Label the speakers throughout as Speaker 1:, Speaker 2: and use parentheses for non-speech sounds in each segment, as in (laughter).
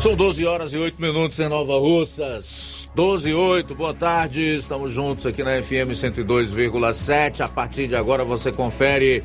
Speaker 1: São 12 horas e 8 minutos em Nova Russas. 12 e 8, boa tarde. Estamos juntos aqui na FM 102,7. A partir de agora você confere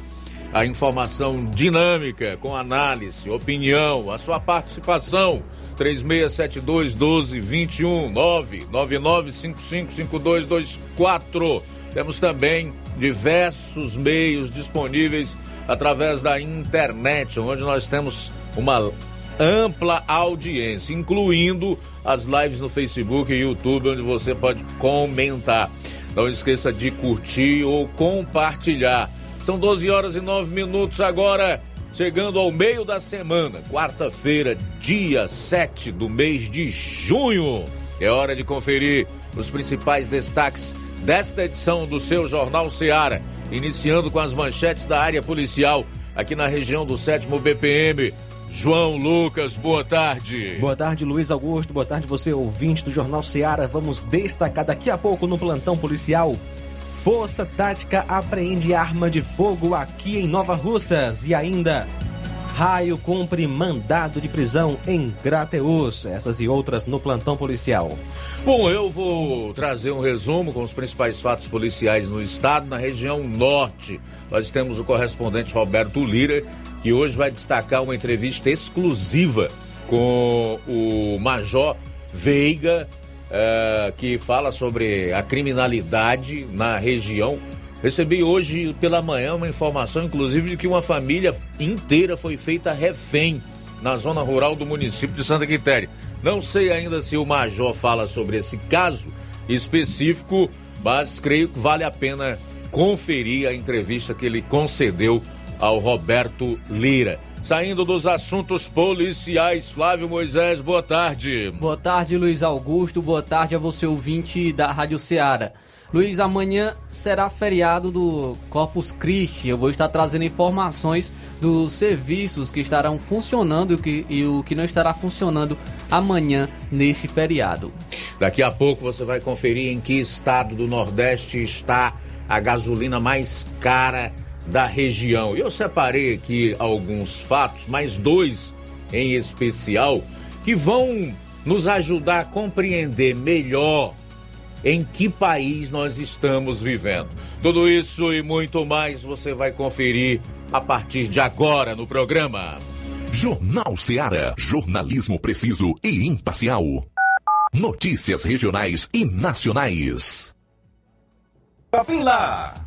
Speaker 1: a informação dinâmica, com análise, opinião, a sua participação. 3672 1221 999555224. Temos também diversos meios disponíveis através da internet, onde nós temos uma ampla audiência, incluindo as lives no Facebook e YouTube, onde você pode comentar. Não esqueça de curtir ou compartilhar. São 12 horas e 9 minutos agora, chegando ao meio da semana, quarta-feira, dia 7 do mês de junho. É hora de conferir os principais destaques desta edição do seu Jornal Seara, iniciando com as manchetes da área policial aqui na região do 7 BPM. João Lucas, boa tarde.
Speaker 2: Boa tarde, Luiz Augusto. Boa tarde, você ouvinte do Jornal Seara. Vamos destacar daqui a pouco no plantão policial. Força Tática apreende arma de fogo aqui em Nova Russas. E ainda, Raio cumpre mandado de prisão em Grateus. Essas e outras no plantão policial.
Speaker 1: Bom, eu vou trazer um resumo com os principais fatos policiais no estado, na região norte. Nós temos o correspondente Roberto Lira que hoje vai destacar uma entrevista exclusiva com o Major Veiga, uh, que fala sobre a criminalidade na região. Recebi hoje pela manhã uma informação, inclusive, de que uma família inteira foi feita refém na zona rural do município de Santa Quitéria. Não sei ainda se o Major fala sobre esse caso específico, mas creio que vale a pena conferir a entrevista que ele concedeu ao Roberto Lira. Saindo dos assuntos policiais, Flávio Moisés, boa tarde.
Speaker 3: Boa tarde, Luiz Augusto. Boa tarde a você, ouvinte da Rádio Ceará. Luiz, amanhã será feriado do Corpus Christi. Eu vou estar trazendo informações dos serviços que estarão funcionando e o que, e o que não estará funcionando amanhã neste feriado.
Speaker 1: Daqui a pouco você vai conferir em que estado do Nordeste está a gasolina mais cara da região. Eu separei aqui alguns fatos, mais dois em especial, que vão nos ajudar a compreender melhor em que país nós estamos vivendo. Tudo isso e muito mais você vai conferir a partir de agora no programa.
Speaker 4: Jornal Seara. Jornalismo preciso e imparcial. Notícias regionais e nacionais.
Speaker 5: Shopping Lá.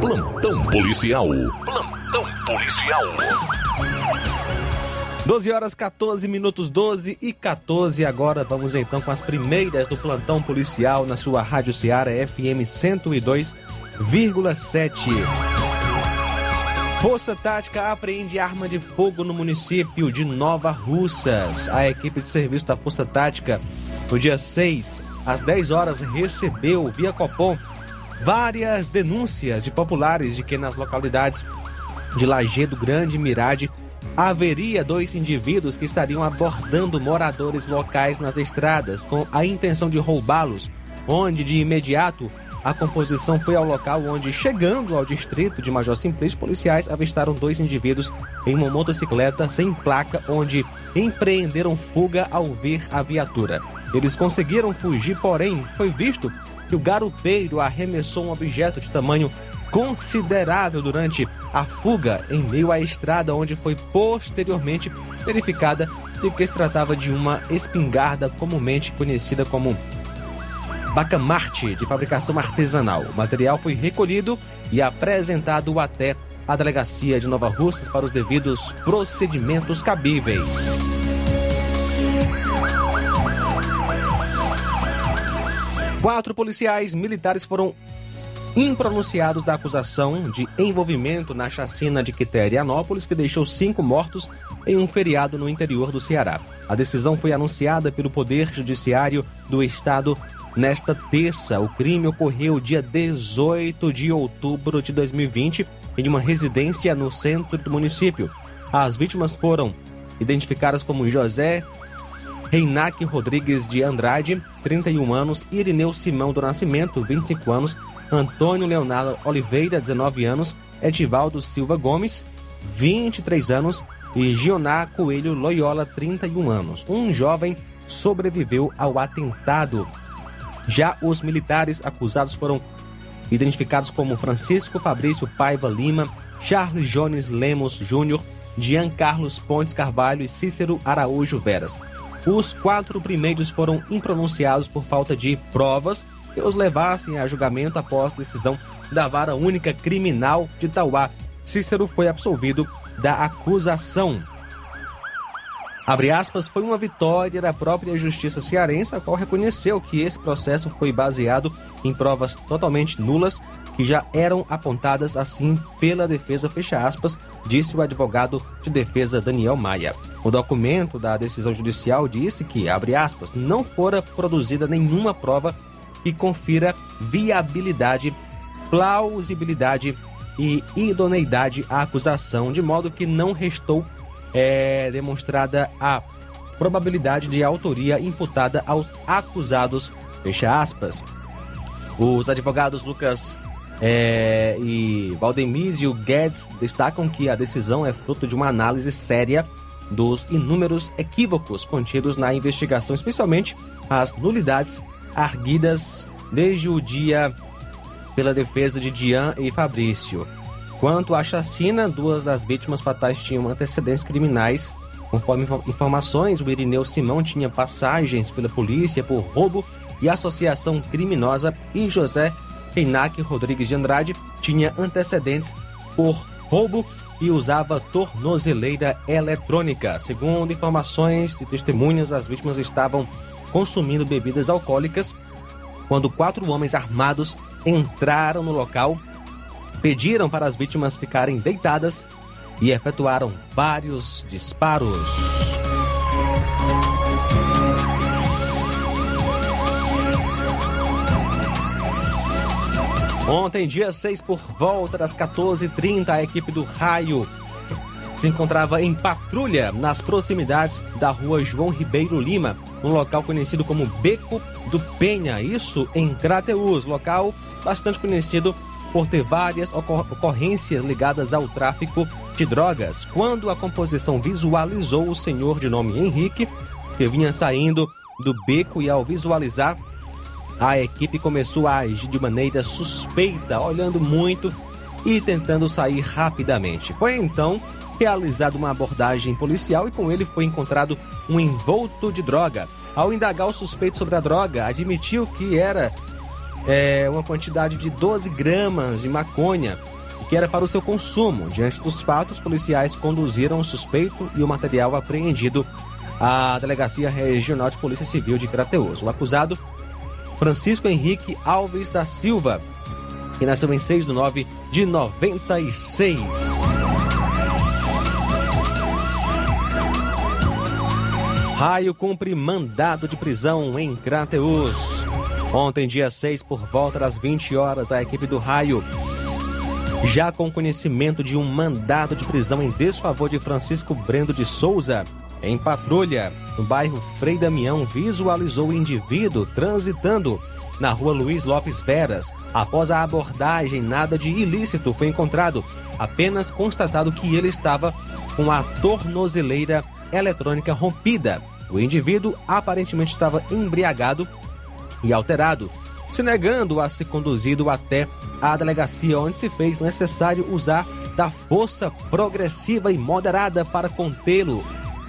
Speaker 4: Plantão policial. Plantão policial.
Speaker 2: 12 horas 14 minutos 12 e 14 agora vamos então com as primeiras do plantão policial na sua Rádio Ceará FM 102,7. Força Tática apreende arma de fogo no município de Nova Russas. A equipe de serviço da Força Tática, no dia 6, às 10 horas, recebeu via Copom várias denúncias de populares de que nas localidades de Lajeado Grande e Mirade haveria dois indivíduos que estariam abordando moradores locais nas estradas com a intenção de roubá-los, onde de imediato a composição foi ao local onde, chegando ao distrito de Major Simplício, policiais avistaram dois indivíduos em uma motocicleta sem placa, onde empreenderam fuga ao ver a viatura. Eles conseguiram fugir, porém, foi visto que o garupeiro arremessou um objeto de tamanho considerável durante a fuga em meio à estrada, onde foi posteriormente verificada de que se tratava de uma espingarda comumente conhecida como bacamarte de fabricação artesanal. O material foi recolhido e apresentado até a delegacia de Nova Russas para os devidos procedimentos cabíveis. Quatro policiais militares foram impronunciados da acusação de envolvimento na chacina de Quiterianópolis, que deixou cinco mortos em um feriado no interior do Ceará. A decisão foi anunciada pelo Poder Judiciário do Estado nesta terça. O crime ocorreu dia 18 de outubro de 2020 em uma residência no centro do município. As vítimas foram identificadas como José Reinac Rodrigues de Andrade, 31 anos, Irineu Simão do Nascimento, 25 anos, Antônio Leonardo Oliveira, 19 anos, Edivaldo Silva Gomes, 23 anos, e Gioná Coelho Loyola, 31 anos. Um jovem sobreviveu ao atentado. Já os militares acusados foram identificados como Francisco Fabrício Paiva Lima, Charles Jones Lemos Júnior, Jean Carlos Pontes Carvalho e Cícero Araújo Veras. Os quatro primeiros foram impronunciados por falta de provas que os levassem a julgamento após decisão da Vara Única Criminal de Tauá. Cícero foi absolvido da acusação. Abre aspas, foi uma vitória da própria justiça cearense, a qual reconheceu que esse processo foi baseado em provas totalmente nulas que já eram apontadas assim pela defesa, fecha aspas, disse o advogado de defesa Daniel Maia. O documento da decisão judicial disse que, abre aspas, não fora produzida nenhuma prova que confira viabilidade, plausibilidade e idoneidade à acusação, de modo que não restou é, demonstrada a probabilidade de autoria imputada aos acusados. Fecha aspas. Os advogados Lucas é, e Valdemísio Guedes destacam que a decisão é fruto de uma análise séria dos inúmeros equívocos contidos na investigação, especialmente as nulidades arguidas desde o dia pela defesa de Dian e Fabrício. Quanto à chacina, duas das vítimas fatais tinham antecedentes criminais. Conforme informações, o Irineu Simão tinha passagens pela polícia por roubo e associação criminosa e José Reinac Rodrigues de Andrade tinha antecedentes por roubo e usava tornozeleira eletrônica. Segundo informações de testemunhas, as vítimas estavam consumindo bebidas alcoólicas quando quatro homens armados entraram no local, pediram para as vítimas ficarem deitadas e efetuaram vários disparos. Ontem, dia 6, por volta das 14h30, a equipe do Raio se encontrava em patrulha nas proximidades da rua João Ribeiro Lima, um local conhecido como Beco do Penha, isso em Crateus, local bastante conhecido por ter várias ocorrências ligadas ao tráfico de drogas. Quando a composição visualizou o senhor de nome Henrique, que vinha saindo do beco e ao visualizar, a equipe começou a agir de maneira suspeita, olhando muito e tentando sair rapidamente. Foi então realizada uma abordagem policial e com ele foi encontrado um envolto de droga. Ao indagar o suspeito sobre a droga, admitiu que era é, uma quantidade de 12 gramas de maconha que era para o seu consumo. Diante dos fatos, policiais conduziram o suspeito e o material apreendido à Delegacia Regional de Polícia Civil de Crateus. O acusado, Francisco Henrique Alves da Silva, que nasceu em 6 de 9 de 96. Raio cumpre mandado de prisão em Crateus. Ontem, dia 6, por volta das 20 horas, a equipe do Raio, já com conhecimento de um mandado de prisão em desfavor de Francisco Brendo de Souza, em patrulha, no bairro Frei Damião, visualizou o indivíduo transitando na rua Luiz Lopes Veras. Após a abordagem, nada de ilícito foi encontrado, apenas constatado que ele estava com a tornozeleira eletrônica rompida. O indivíduo aparentemente estava embriagado e alterado, se negando a ser conduzido até a delegacia, onde se fez necessário usar da força progressiva e moderada para contê-lo,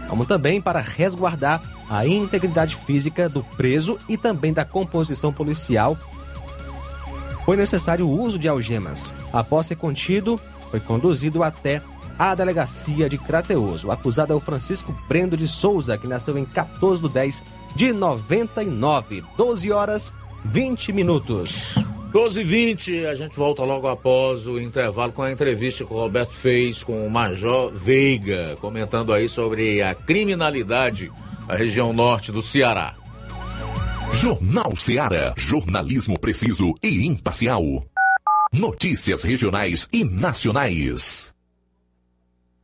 Speaker 2: como também para resguardar a integridade física do preso e também da composição policial. Foi necessário o uso de algemas. Após ser contido, foi conduzido até a delegacia de Crateus. O acusado é o Francisco Brendo de Souza, que nasceu em 14 de 10 de 99. 12 horas 20 minutos.
Speaker 1: 12 e 20 a gente volta logo após o intervalo com a entrevista que o Roberto fez com o Major Veiga, comentando aí sobre a criminalidade na região norte do Ceará.
Speaker 6: Jornal Ceará, jornalismo preciso e imparcial. Notícias regionais e nacionais.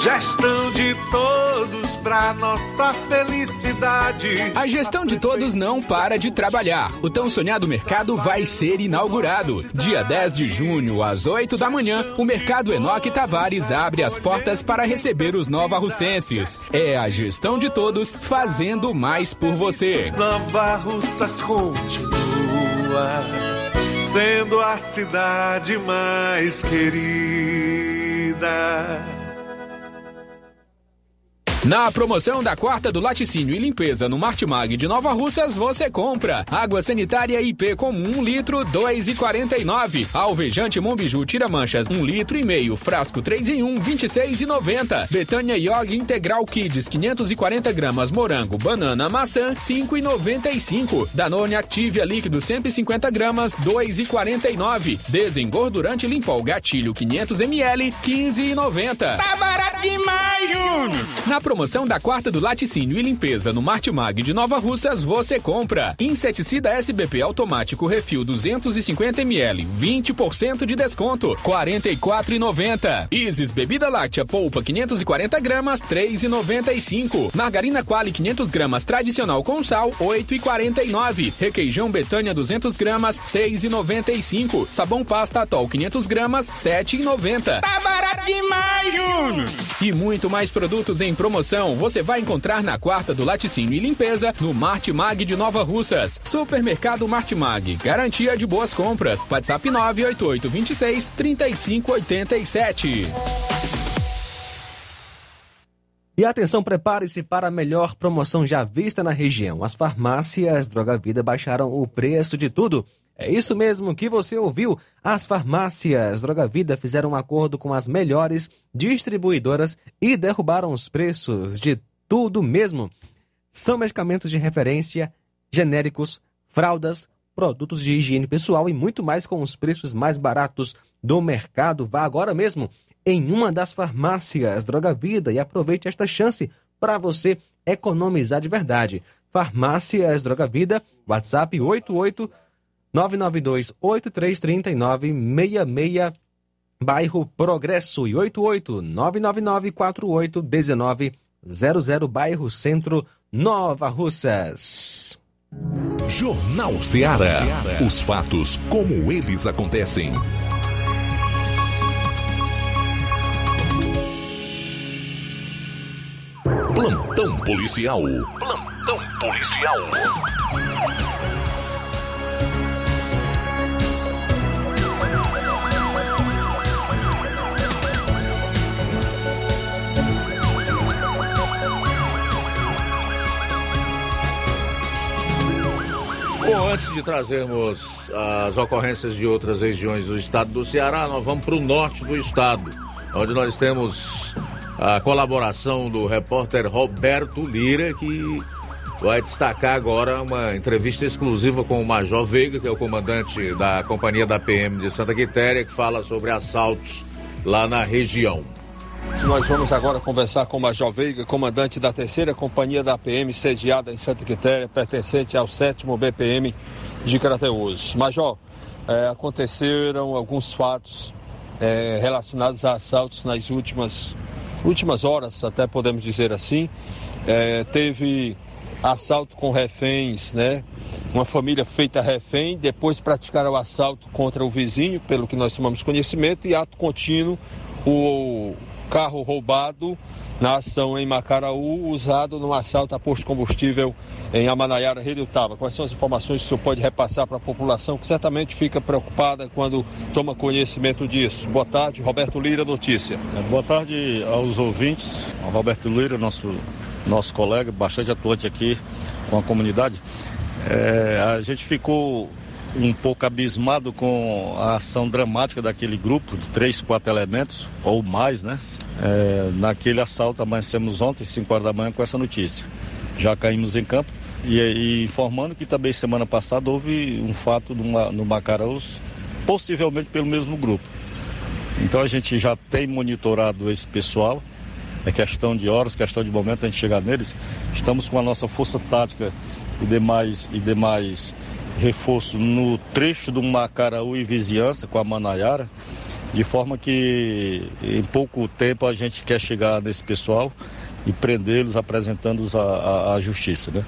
Speaker 7: Gestão de todos para nossa felicidade.
Speaker 8: A gestão de todos não para de trabalhar. O tão sonhado mercado vai ser inaugurado. Dia 10 de junho, às 8 da manhã, o Mercado Enoque Tavares abre as portas para receber os nova-russenses. É a gestão de todos fazendo mais por você.
Speaker 7: Nova Russas continua sendo a cidade mais querida.
Speaker 8: Na promoção da quarta do laticínio e limpeza no Martimag de Nova Russas, você compra água sanitária IP comum 1 litro 2,49. Alvejante Mombiju tira manchas 1 litro e meio, frasco 3 em 1 26,90. Betânia Yog Integral Kids 540 gramas morango, banana, maçã 5,95. Danone Activia líquido 150 gramas 2,49. Desengordurante Limpol Gatilho 500 ml 15,90.
Speaker 9: Tá barato demais, Júnior!
Speaker 8: Promoção da quarta do laticínio e limpeza no Martimag de Nova Russas, você compra inseticida SBP automático refil 250 ml, 20% de desconto, 44,90. Isis bebida láctea polpa 540 gramas, 3,95. Margarina Quali 500 gramas tradicional com sal, 8,49. Requeijão Betânia 200 gramas, 6,95. Sabão pasta Atol 500 gramas, 7,90.
Speaker 9: Tá barato demais, Júnior!
Speaker 8: E muito mais produtos em promoção você vai encontrar na quarta do Laticínio e Limpeza no Martimag de Nova Russas. Supermercado Martimag, garantia de boas compras. WhatsApp 988 26 3587.
Speaker 2: E atenção, prepare-se para a melhor promoção já vista na região. As farmácias Droga Vida baixaram o preço de tudo. É isso mesmo que você ouviu. As farmácias Droga Vida fizeram um acordo com as melhores distribuidoras e derrubaram os preços de tudo mesmo. São medicamentos de referência, genéricos, fraldas, produtos de higiene pessoal e muito mais com os preços mais baratos do mercado. Vá agora mesmo em uma das farmácias Droga Vida e aproveite esta chance para você economizar de verdade. Farmácias Droga Vida, WhatsApp 88 992 8339 66 bairro Progresso e 88 999 48 1900 bairro Centro Nova Russas.
Speaker 6: Jornal Ceará. Os fatos como eles acontecem. Plantão policial. Plantão policial.
Speaker 1: Bom, antes de trazermos as ocorrências de outras regiões do estado do Ceará, nós vamos para o norte do estado, onde nós temos a colaboração do repórter Roberto Lira, que vai destacar agora uma entrevista exclusiva com o Major Veiga, que é o comandante da companhia da PM de Santa Quitéria, que fala sobre assaltos lá na região.
Speaker 10: Nós vamos agora conversar com o Major Veiga, comandante da terceira companhia da PM, sediada em Santa Quitéria, pertencente ao sétimo BPM de Crateus. Major, é, aconteceram alguns fatos é, relacionados a assaltos nas últimas, últimas horas, até podemos dizer assim. É, teve assalto com reféns, né? Uma família feita refém, depois praticaram o assalto contra o vizinho, pelo que nós tomamos conhecimento, e ato contínuo, o carro roubado na ação em Macaraú, usado no assalto a posto de combustível em Amanaiara, Tava. Quais são as informações que o senhor pode repassar para a população que certamente fica preocupada quando toma conhecimento disso? Boa tarde, Roberto Lira, notícia.
Speaker 11: Boa tarde aos ouvintes, Roberto Lira, nosso, nosso colega, bastante atuante aqui com a comunidade. É, a gente ficou um pouco abismado com a ação dramática daquele grupo de três, quatro elementos, ou mais, né? É, naquele assalto, amanhecemos ontem, 5 horas da manhã, com essa notícia. Já caímos em campo e, e informando que também semana passada houve um fato no, no Macaraús, possivelmente pelo mesmo grupo. Então a gente já tem monitorado esse pessoal, é questão de horas, questão de momento a gente chegar neles. Estamos com a nossa força tática e demais, e demais reforço no trecho do Macaraú e vizinhança com a Manaiara, de forma que em pouco tempo a gente quer chegar nesse pessoal e prendê-los, apresentando-os à, à, justiça. Né?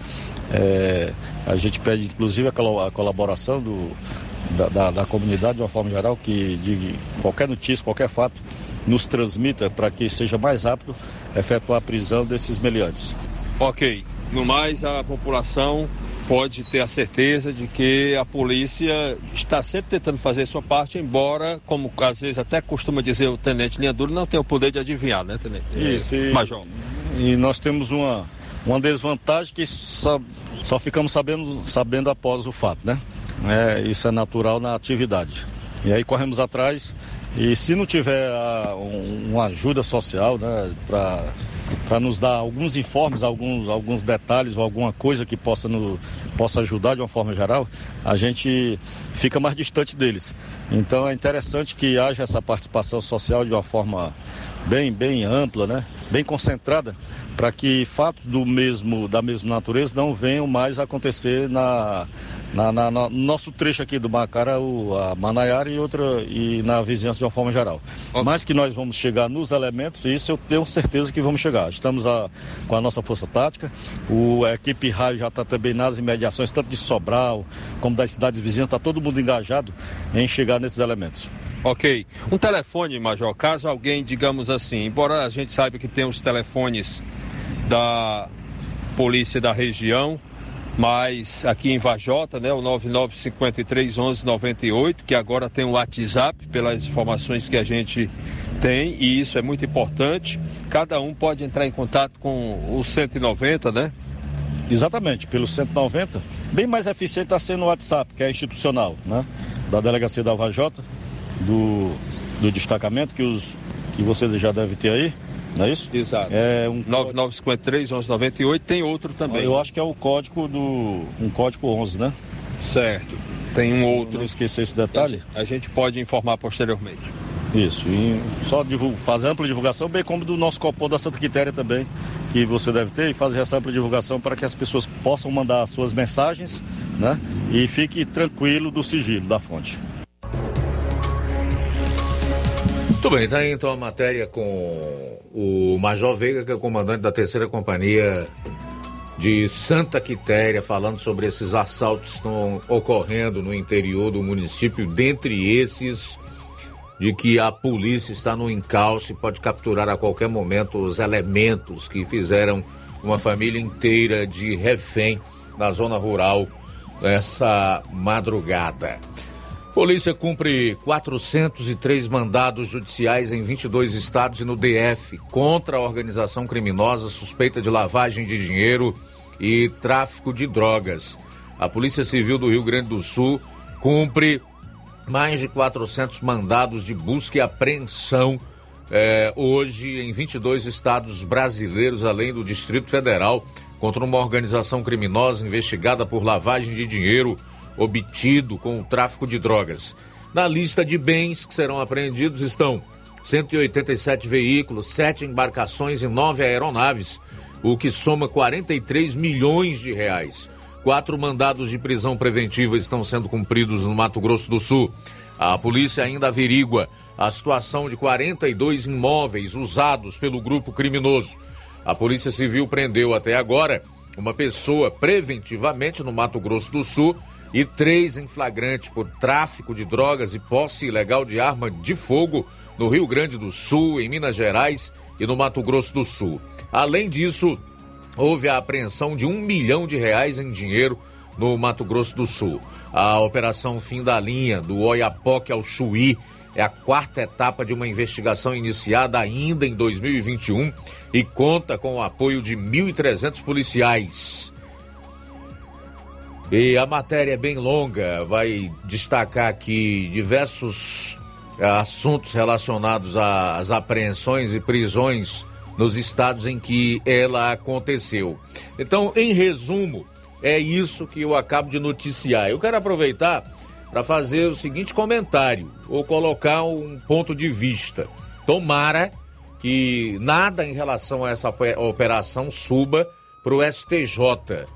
Speaker 11: É, a gente pede inclusive a colaboração do, da, da, da, comunidade de uma forma geral, que de qualquer notícia, qualquer fato, nos transmita para que seja mais rápido efetuar a prisão desses meliantes.
Speaker 10: Ok. No mais, a população pode ter a certeza de que a polícia está sempre tentando fazer sua parte, embora, como às vezes até costuma dizer o tenente Linha Duro, não tem o poder de adivinhar, né, tenente?
Speaker 11: Isso. E...
Speaker 10: Major.
Speaker 11: E nós temos uma, uma desvantagem que só, só ficamos sabendo, sabendo após o fato, né? É, isso é natural na atividade. E aí corremos atrás e se não tiver a, um, uma ajuda social, né, para nos dar alguns informes, alguns, alguns detalhes ou alguma coisa que possa, no, possa ajudar de uma forma geral, a gente fica mais distante deles. Então é interessante que haja essa participação social de uma forma bem, bem ampla, né, bem concentrada, para que fatos do mesmo, da mesma natureza não venham mais acontecer na, na, na, no nosso trecho aqui do Macara, o, a Manaiara e outra e na vizinhança de uma forma geral. Okay. Mas que nós vamos chegar nos elementos, isso eu tenho certeza que vamos chegar. Estamos a, com a nossa força tática, o, a equipe rádio já está também nas imediações, tanto de Sobral como das cidades vizinhas, está todo mundo engajado em chegar nesses elementos.
Speaker 10: Ok. Um telefone, Major, caso alguém, digamos assim, embora a gente saiba que tem os telefones da polícia da região, mas aqui em Vajota, né, o 9953 1198, que agora tem o WhatsApp, pelas informações que a gente tem, e isso é muito importante. Cada um pode entrar em contato com o 190, né?
Speaker 11: Exatamente, pelo 190. Bem mais eficiente está sendo o WhatsApp, que é institucional, né? Da delegacia da Vajota, do, do destacamento que, os, que você já deve ter aí não é isso?
Speaker 10: Exato.
Speaker 11: É um
Speaker 10: 9953 1198 tem outro também.
Speaker 11: Eu acho que é o código do um código 11, né?
Speaker 10: Certo. Tem um outro.
Speaker 11: Não esquecer esse detalhe.
Speaker 10: A gente pode informar posteriormente.
Speaker 11: Isso, e só fazer ampla divulgação, bem como do nosso copom da Santa Quitéria também, que você deve ter, e fazer essa ampla divulgação para que as pessoas possam mandar suas mensagens, né? E fique tranquilo do sigilo da fonte.
Speaker 1: Muito bem, tá aí então a matéria com o Major Veiga, que é o comandante da terceira companhia de Santa Quitéria, falando sobre esses assaltos que estão ocorrendo no interior do município, dentre esses de que a polícia está no encalço e pode capturar a qualquer momento os elementos que fizeram uma família inteira de refém na zona rural nessa madrugada. Polícia cumpre 403 mandados judiciais em 22 estados e no DF contra a organização criminosa suspeita de lavagem de dinheiro e tráfico de drogas. A Polícia Civil do Rio Grande do Sul cumpre mais de 400 mandados de busca e apreensão eh, hoje em 22 estados brasileiros, além do Distrito Federal, contra uma organização criminosa investigada por lavagem de dinheiro obtido com o tráfico de drogas. Na lista de bens que serão apreendidos estão 187 veículos, 7 embarcações e 9 aeronaves, o que soma 43 milhões de reais. Quatro mandados de prisão preventiva estão sendo cumpridos no Mato Grosso do Sul. A polícia ainda averigua a situação de 42 imóveis usados pelo grupo criminoso. A Polícia Civil prendeu até agora uma pessoa preventivamente no Mato Grosso do Sul e três em flagrante por tráfico de drogas e posse ilegal de arma de fogo no Rio Grande do Sul, em Minas Gerais e no Mato Grosso do Sul. Além disso, houve a apreensão de um milhão de reais em dinheiro no Mato Grosso do Sul. A operação Fim da Linha, do Oiapoque ao Chuí, é a quarta etapa de uma investigação iniciada ainda em 2021 e conta com o apoio de 1.300 policiais. E a matéria é bem longa, vai destacar aqui diversos eh, assuntos relacionados às apreensões e prisões nos estados em que ela aconteceu. Então, em resumo, é isso que eu acabo de noticiar. Eu quero aproveitar para fazer o seguinte comentário, ou colocar um ponto de vista. Tomara que nada em relação a essa operação suba para o STJ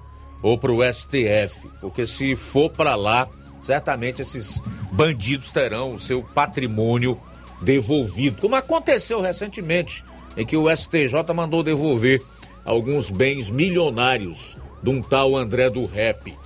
Speaker 1: ou para o STF, porque se for para lá, certamente esses bandidos terão o seu patrimônio devolvido, como aconteceu recentemente, em que o STJ mandou devolver alguns bens milionários de um tal André do Rap.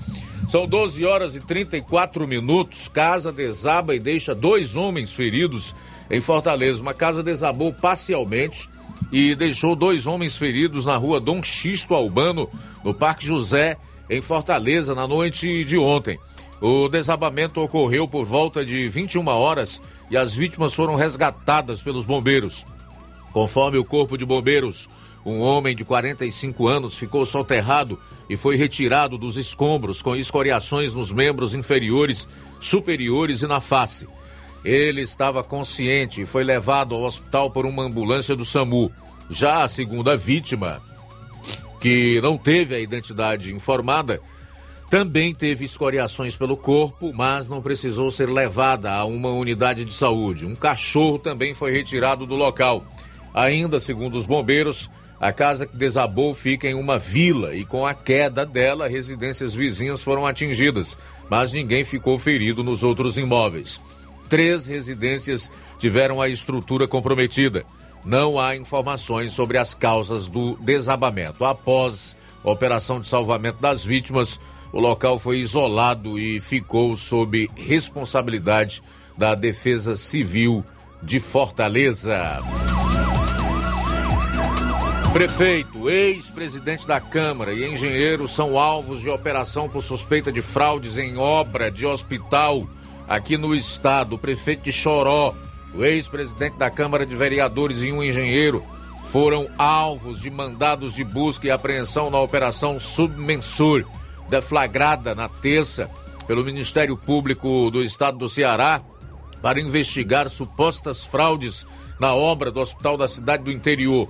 Speaker 1: São 12 horas e 34 minutos. Casa desaba e deixa dois homens feridos em Fortaleza. Uma casa desabou parcialmente e deixou dois homens feridos na rua Dom Xisto Albano, no Parque José, em Fortaleza, na noite de ontem. O desabamento ocorreu por volta de 21 horas e as vítimas foram resgatadas pelos bombeiros. Conforme o Corpo de Bombeiros, Um homem de 45 anos ficou soterrado e foi retirado dos escombros com escoriações nos membros inferiores, superiores e na face. Ele estava consciente e foi levado ao hospital por uma ambulância do SAMU. Já a segunda vítima, que não teve a identidade informada, também teve escoriações pelo corpo, mas não precisou ser levada a uma unidade de saúde. Um cachorro também foi retirado do local. Ainda segundo os bombeiros, a casa que desabou fica em uma vila e com a queda dela, residências vizinhas foram atingidas, mas ninguém ficou ferido nos outros imóveis. Três residências tiveram a estrutura comprometida. Não há informações sobre as causas do desabamento. Após a operação de salvamento das vítimas, o local foi isolado e ficou sob responsabilidade da Defesa Civil de Fortaleza. Prefeito, ex-presidente da Câmara e engenheiro são alvos de operação por suspeita de fraudes em obra de hospital aqui no estado. O prefeito de Choró, o ex-presidente da Câmara de Vereadores e um engenheiro foram alvos de mandados de busca e apreensão na Operação Submensur deflagrada na terça pelo Ministério Público do Estado do Ceará para investigar supostas fraudes na obra do Hospital da Cidade do Interior.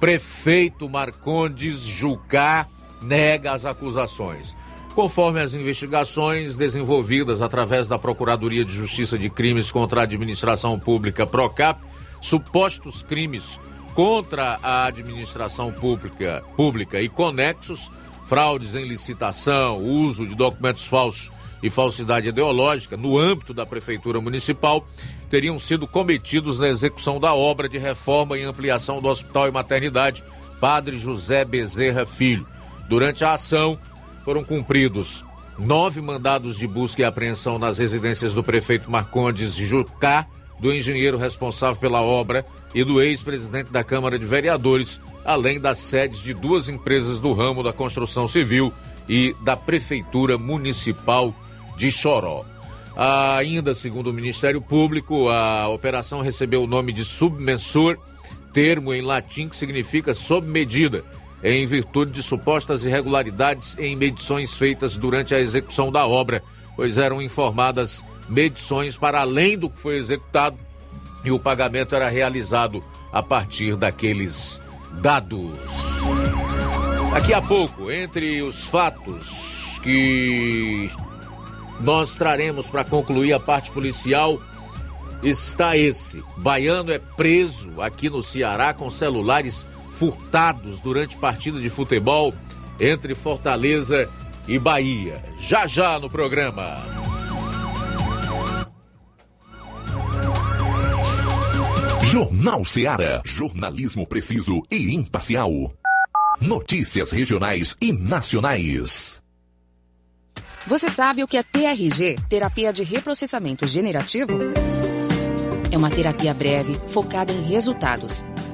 Speaker 1: Prefeito Marcondes Jucá nega as acusações. Conforme as investigações desenvolvidas através da Procuradoria de Justiça de Crimes contra a Administração Pública Procap, supostos crimes contra a administração pública, pública e conexos fraudes em licitação, uso de documentos falsos e falsidade ideológica no âmbito da Prefeitura Municipal teriam sido cometidos na execução da obra de reforma e ampliação do Hospital e Maternidade Padre José Bezerra Filho. Durante a ação, foram cumpridos nove mandados de busca e apreensão nas residências do prefeito Marcondes Jucá, do engenheiro responsável pela obra e do ex-presidente da Câmara de Vereadores, além das sedes de duas empresas do ramo da construção civil e da Prefeitura Municipal de Choró. Ainda segundo o Ministério Público, a operação recebeu o nome de submensor, termo em latim que significa sob medida, em virtude de supostas irregularidades em medições feitas durante a execução da obra, pois eram informadas medições para além do que foi executado e o pagamento era realizado a partir daqueles dados. Daqui a pouco, entre os fatos que nós traremos para concluir a parte policial, está esse. Baiano é preso aqui no Ceará com celulares furtados durante partida de futebol entre Fortaleza e Bahia. Já já no programa.
Speaker 6: Jornal Seara. Jornalismo preciso e imparcial. Notícias regionais e nacionais.
Speaker 12: Você sabe o que é TRG terapia de reprocessamento generativo? É uma terapia breve, focada em resultados.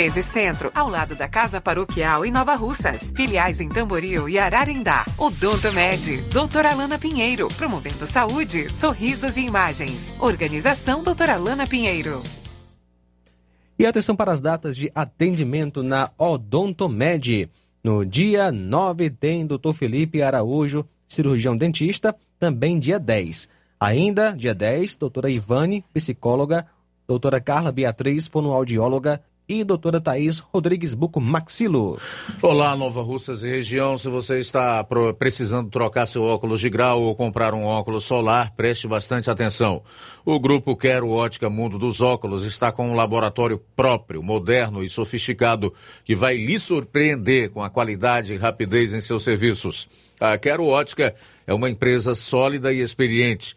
Speaker 13: 13 Centro, ao lado da Casa Paroquial em Nova Russas. Filiais em Tamboril e Ararindá. O Odonto Med, doutora Alana Pinheiro, promovendo saúde, sorrisos e imagens. Organização doutora Alana Pinheiro.
Speaker 2: E atenção para as datas de atendimento na Odontomed. No dia 9 tem Dr. Felipe Araújo, cirurgião dentista, também dia 10. Ainda, dia 10, doutora Ivane, psicóloga, doutora Carla Beatriz, fonoaudióloga, e doutora Thaís Rodrigues Buco Maxilo.
Speaker 1: Olá, Nova Russas e região. Se você está precisando trocar seu óculos de grau ou comprar um óculos solar, preste bastante atenção. O grupo Quero Ótica Mundo dos Óculos está com um laboratório próprio, moderno e sofisticado que vai lhe surpreender com a qualidade e rapidez em seus serviços. A Quero Ótica é uma empresa sólida e experiente.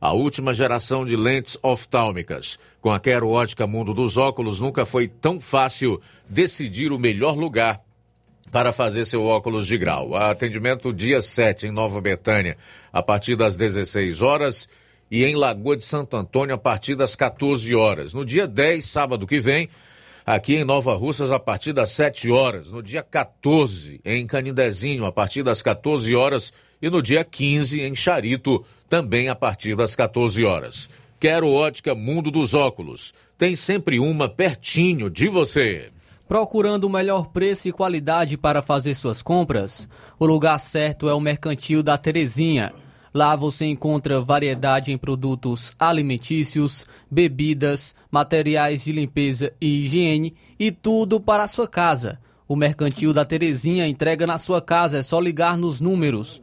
Speaker 1: a última geração de lentes oftálmicas. Com a Quero Ótica Mundo dos Óculos, nunca foi tão fácil decidir o melhor lugar para fazer seu óculos de grau. Atendimento dia 7 em Nova Betânia, a partir das 16 horas e em Lagoa de Santo Antônio a partir das 14 horas. No dia 10, sábado que vem, aqui em Nova Russas a partir das 7 horas. No dia 14, em Canindezinho, a partir das 14 horas. E no dia 15, em Charito, também a partir das 14 horas. Quero ótica Mundo dos Óculos. Tem sempre uma pertinho de você.
Speaker 3: Procurando o melhor preço e qualidade para fazer suas compras? O lugar certo é o Mercantil da Terezinha. Lá você encontra variedade em produtos alimentícios, bebidas, materiais de limpeza e higiene e tudo para a sua casa. O Mercantil da Terezinha entrega na sua casa, é só ligar nos números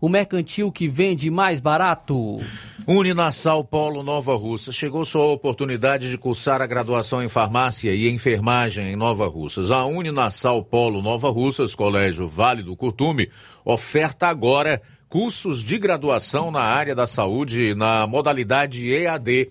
Speaker 3: o mercantil que vende mais barato.
Speaker 1: Uninasal Polo Nova Russa. Chegou sua oportunidade de cursar a graduação em farmácia e enfermagem em Nova Russas. A Uninasal Polo Nova Russas, Colégio Vale do Curtume, oferta agora cursos de graduação na área da saúde na modalidade EAD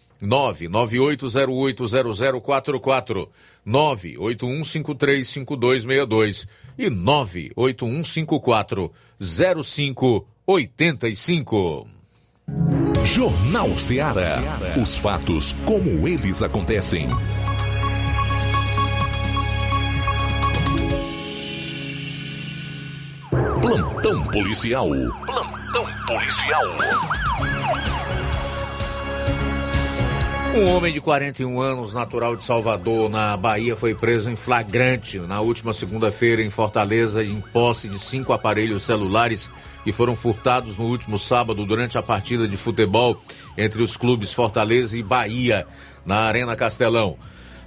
Speaker 1: 998080044, 981535262 e 981540585.
Speaker 6: Jornal Ceará. Os fatos como eles acontecem. Plantão policial. Plantão policial.
Speaker 1: Um homem de 41 anos, natural de Salvador, na Bahia, foi preso em flagrante na última segunda-feira em Fortaleza, em posse de cinco aparelhos celulares que foram furtados no último sábado durante a partida de futebol entre os clubes Fortaleza e Bahia, na Arena Castelão.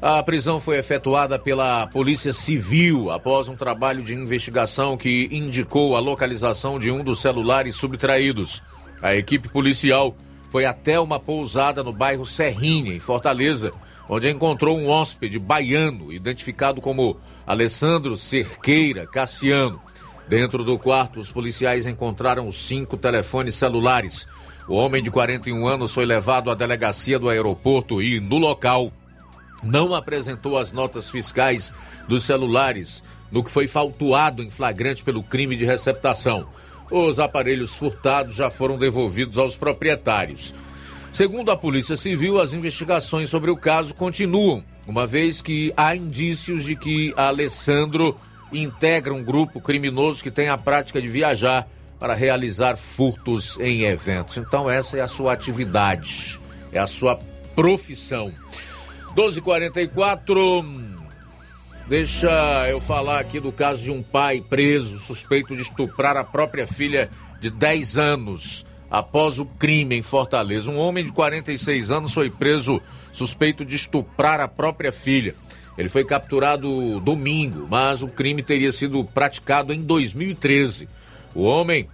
Speaker 1: A prisão foi efetuada pela Polícia Civil após um trabalho de investigação que indicou a localização de um dos celulares subtraídos. A equipe policial foi até uma pousada no bairro Serrinha, em Fortaleza, onde encontrou um hóspede baiano identificado como Alessandro Cerqueira Cassiano. Dentro do quarto, os policiais encontraram cinco telefones celulares. O homem de 41 anos foi levado à delegacia do aeroporto e, no local, não apresentou as notas fiscais dos celulares, no que foi faltuado em flagrante pelo crime de receptação. Os aparelhos furtados já foram devolvidos aos proprietários. Segundo a Polícia Civil, as investigações sobre o caso continuam, uma vez que há indícios de que Alessandro integra um grupo criminoso que tem a prática de viajar para realizar furtos em eventos. Então, essa é a sua atividade, é a sua profissão. 12:44 Deixa eu falar aqui do caso de um pai preso suspeito de estuprar a própria filha de 10 anos após o crime em Fortaleza. Um homem de 46 anos foi preso suspeito de estuprar a própria filha. Ele foi capturado domingo, mas o crime teria sido praticado em 2013. O homem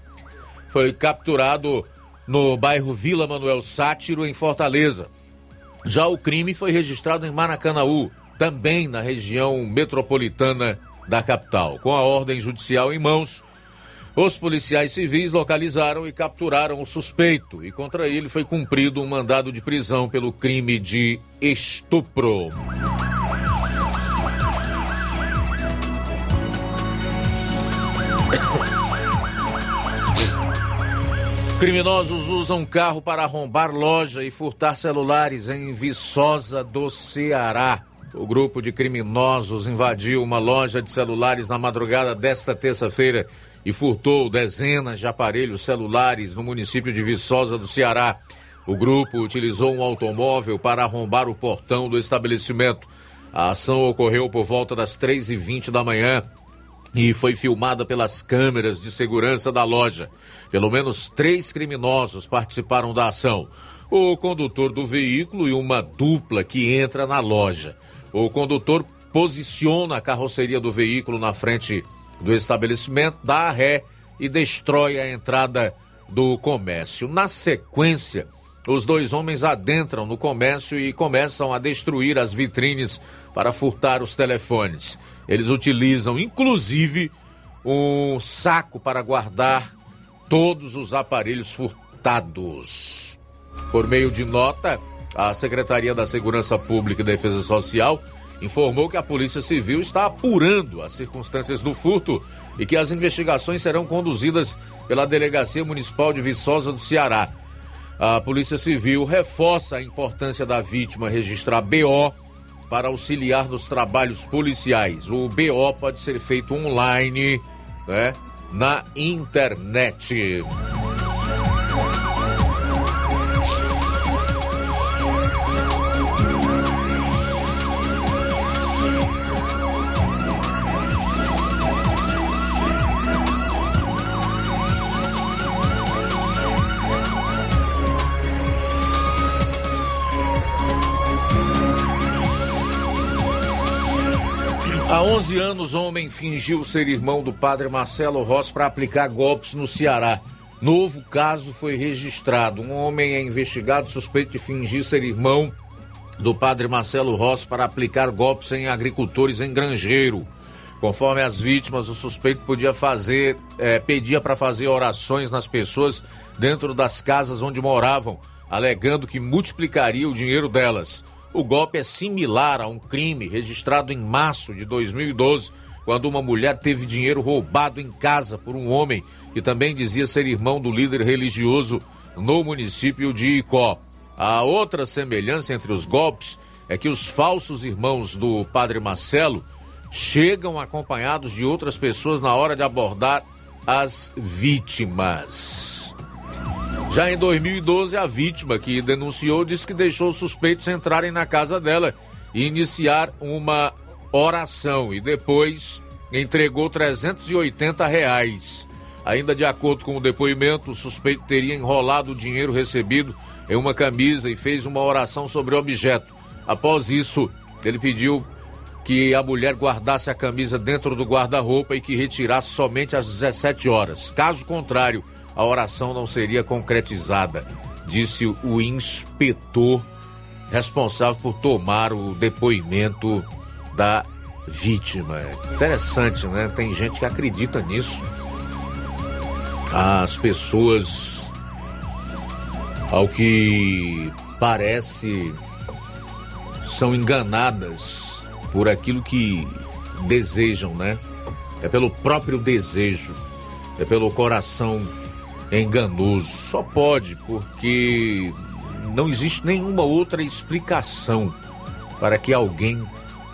Speaker 1: foi capturado no bairro Vila Manuel Sátiro, em Fortaleza. Já o crime foi registrado em Maracanaú, também na região metropolitana da capital. Com a ordem judicial em mãos, os policiais civis localizaram e capturaram o suspeito e contra ele foi cumprido um mandado de prisão pelo crime de estupro. Criminosos usam carro para arrombar loja e furtar celulares em Viçosa do Ceará. O grupo de criminosos invadiu uma loja de celulares na madrugada desta terça-feira e furtou dezenas de aparelhos celulares no município de Viçosa do Ceará. O grupo utilizou um automóvel para arrombar o portão do estabelecimento. A ação ocorreu por volta das 3h20 da manhã e foi filmada pelas câmeras de segurança da loja. Pelo menos três criminosos participaram da ação: o condutor do veículo e uma dupla que entra na loja. O condutor posiciona a carroceria do veículo na frente do estabelecimento, dá a ré e destrói a entrada do comércio. Na sequência, os dois homens adentram no comércio e começam a destruir as vitrines para furtar os telefones. Eles utilizam, inclusive, um saco para guardar todos os aparelhos furtados. Por meio de nota, a Secretaria da Segurança Pública e Defesa Social informou que a Polícia Civil está apurando as circunstâncias do furto e que as investigações serão conduzidas pela Delegacia Municipal de Viçosa do Ceará. A Polícia Civil reforça a importância da vítima registrar BO para auxiliar nos trabalhos policiais. O BO pode ser feito online, né, na internet. Há 11 anos, homem fingiu ser irmão do padre Marcelo Ross para aplicar golpes no Ceará. Novo caso foi registrado. Um homem é investigado suspeito de fingir ser irmão do padre Marcelo Ross para aplicar golpes em agricultores em Grangeiro. Conforme as vítimas, o suspeito podia fazer, é, pedia para fazer orações nas pessoas dentro das casas onde moravam, alegando que multiplicaria o dinheiro delas. O golpe é similar a um crime registrado em março de 2012, quando uma mulher teve dinheiro roubado em casa por um homem que também dizia ser irmão do líder religioso no município de Icó. A outra semelhança entre os golpes é que os falsos irmãos do padre Marcelo chegam acompanhados de outras pessoas na hora de abordar as vítimas. Já em 2012, a vítima que denunciou disse que deixou os suspeitos entrarem na casa dela e iniciar uma oração e depois entregou 380 reais. Ainda de acordo com o depoimento, o suspeito teria enrolado o dinheiro recebido em uma camisa e fez uma oração sobre o objeto. Após isso, ele pediu que a mulher guardasse a camisa dentro do guarda-roupa e que retirasse somente às 17 horas. Caso contrário, a oração não seria concretizada, disse o inspetor responsável por tomar o depoimento da vítima. Interessante, né? Tem gente que acredita nisso. As pessoas, ao que parece, são enganadas por aquilo que desejam, né? É pelo próprio desejo, é pelo coração enganoso. Só pode, porque não existe nenhuma outra explicação para que alguém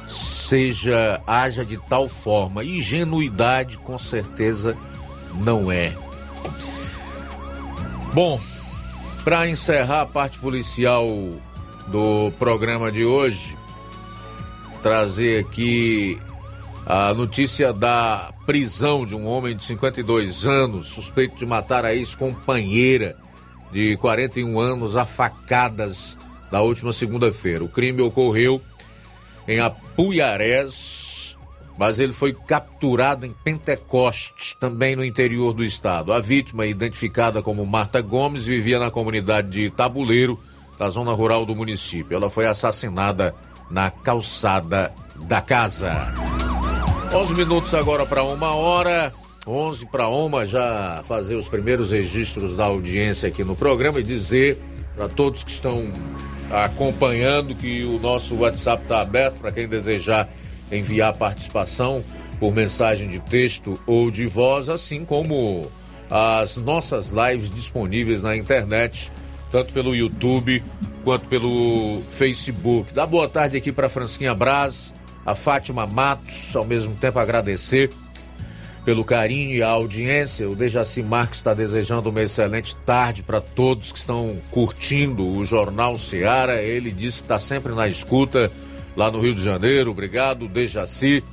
Speaker 1: seja haja de tal forma. Ingenuidade, com certeza, não é. Bom, para encerrar a parte policial do programa de hoje, trazer aqui a notícia da prisão de um homem de 52 anos, suspeito de matar a ex-companheira de 41 anos a facadas na última segunda-feira. O crime ocorreu em Apuiarés, mas ele foi capturado em Pentecoste, também no interior do estado. A vítima, identificada como Marta Gomes, vivia na comunidade de Tabuleiro, da zona rural do município. Ela foi assassinada na calçada da casa. 11 minutos agora para uma hora. 11 para uma, já fazer os primeiros registros da audiência aqui no programa e dizer para todos que estão acompanhando que o nosso WhatsApp está aberto para quem desejar enviar participação por mensagem de texto ou de voz, assim como as nossas lives disponíveis na internet, tanto pelo YouTube quanto pelo Facebook. Dá boa tarde aqui para Francisquinha Braz, a Fátima Matos, ao mesmo tempo agradecer pelo carinho e a audiência. O Dejaci Marques está desejando uma excelente tarde para todos que estão curtindo o Jornal Seara. Ele disse que está sempre na escuta lá no Rio de Janeiro. Obrigado, Dejaci.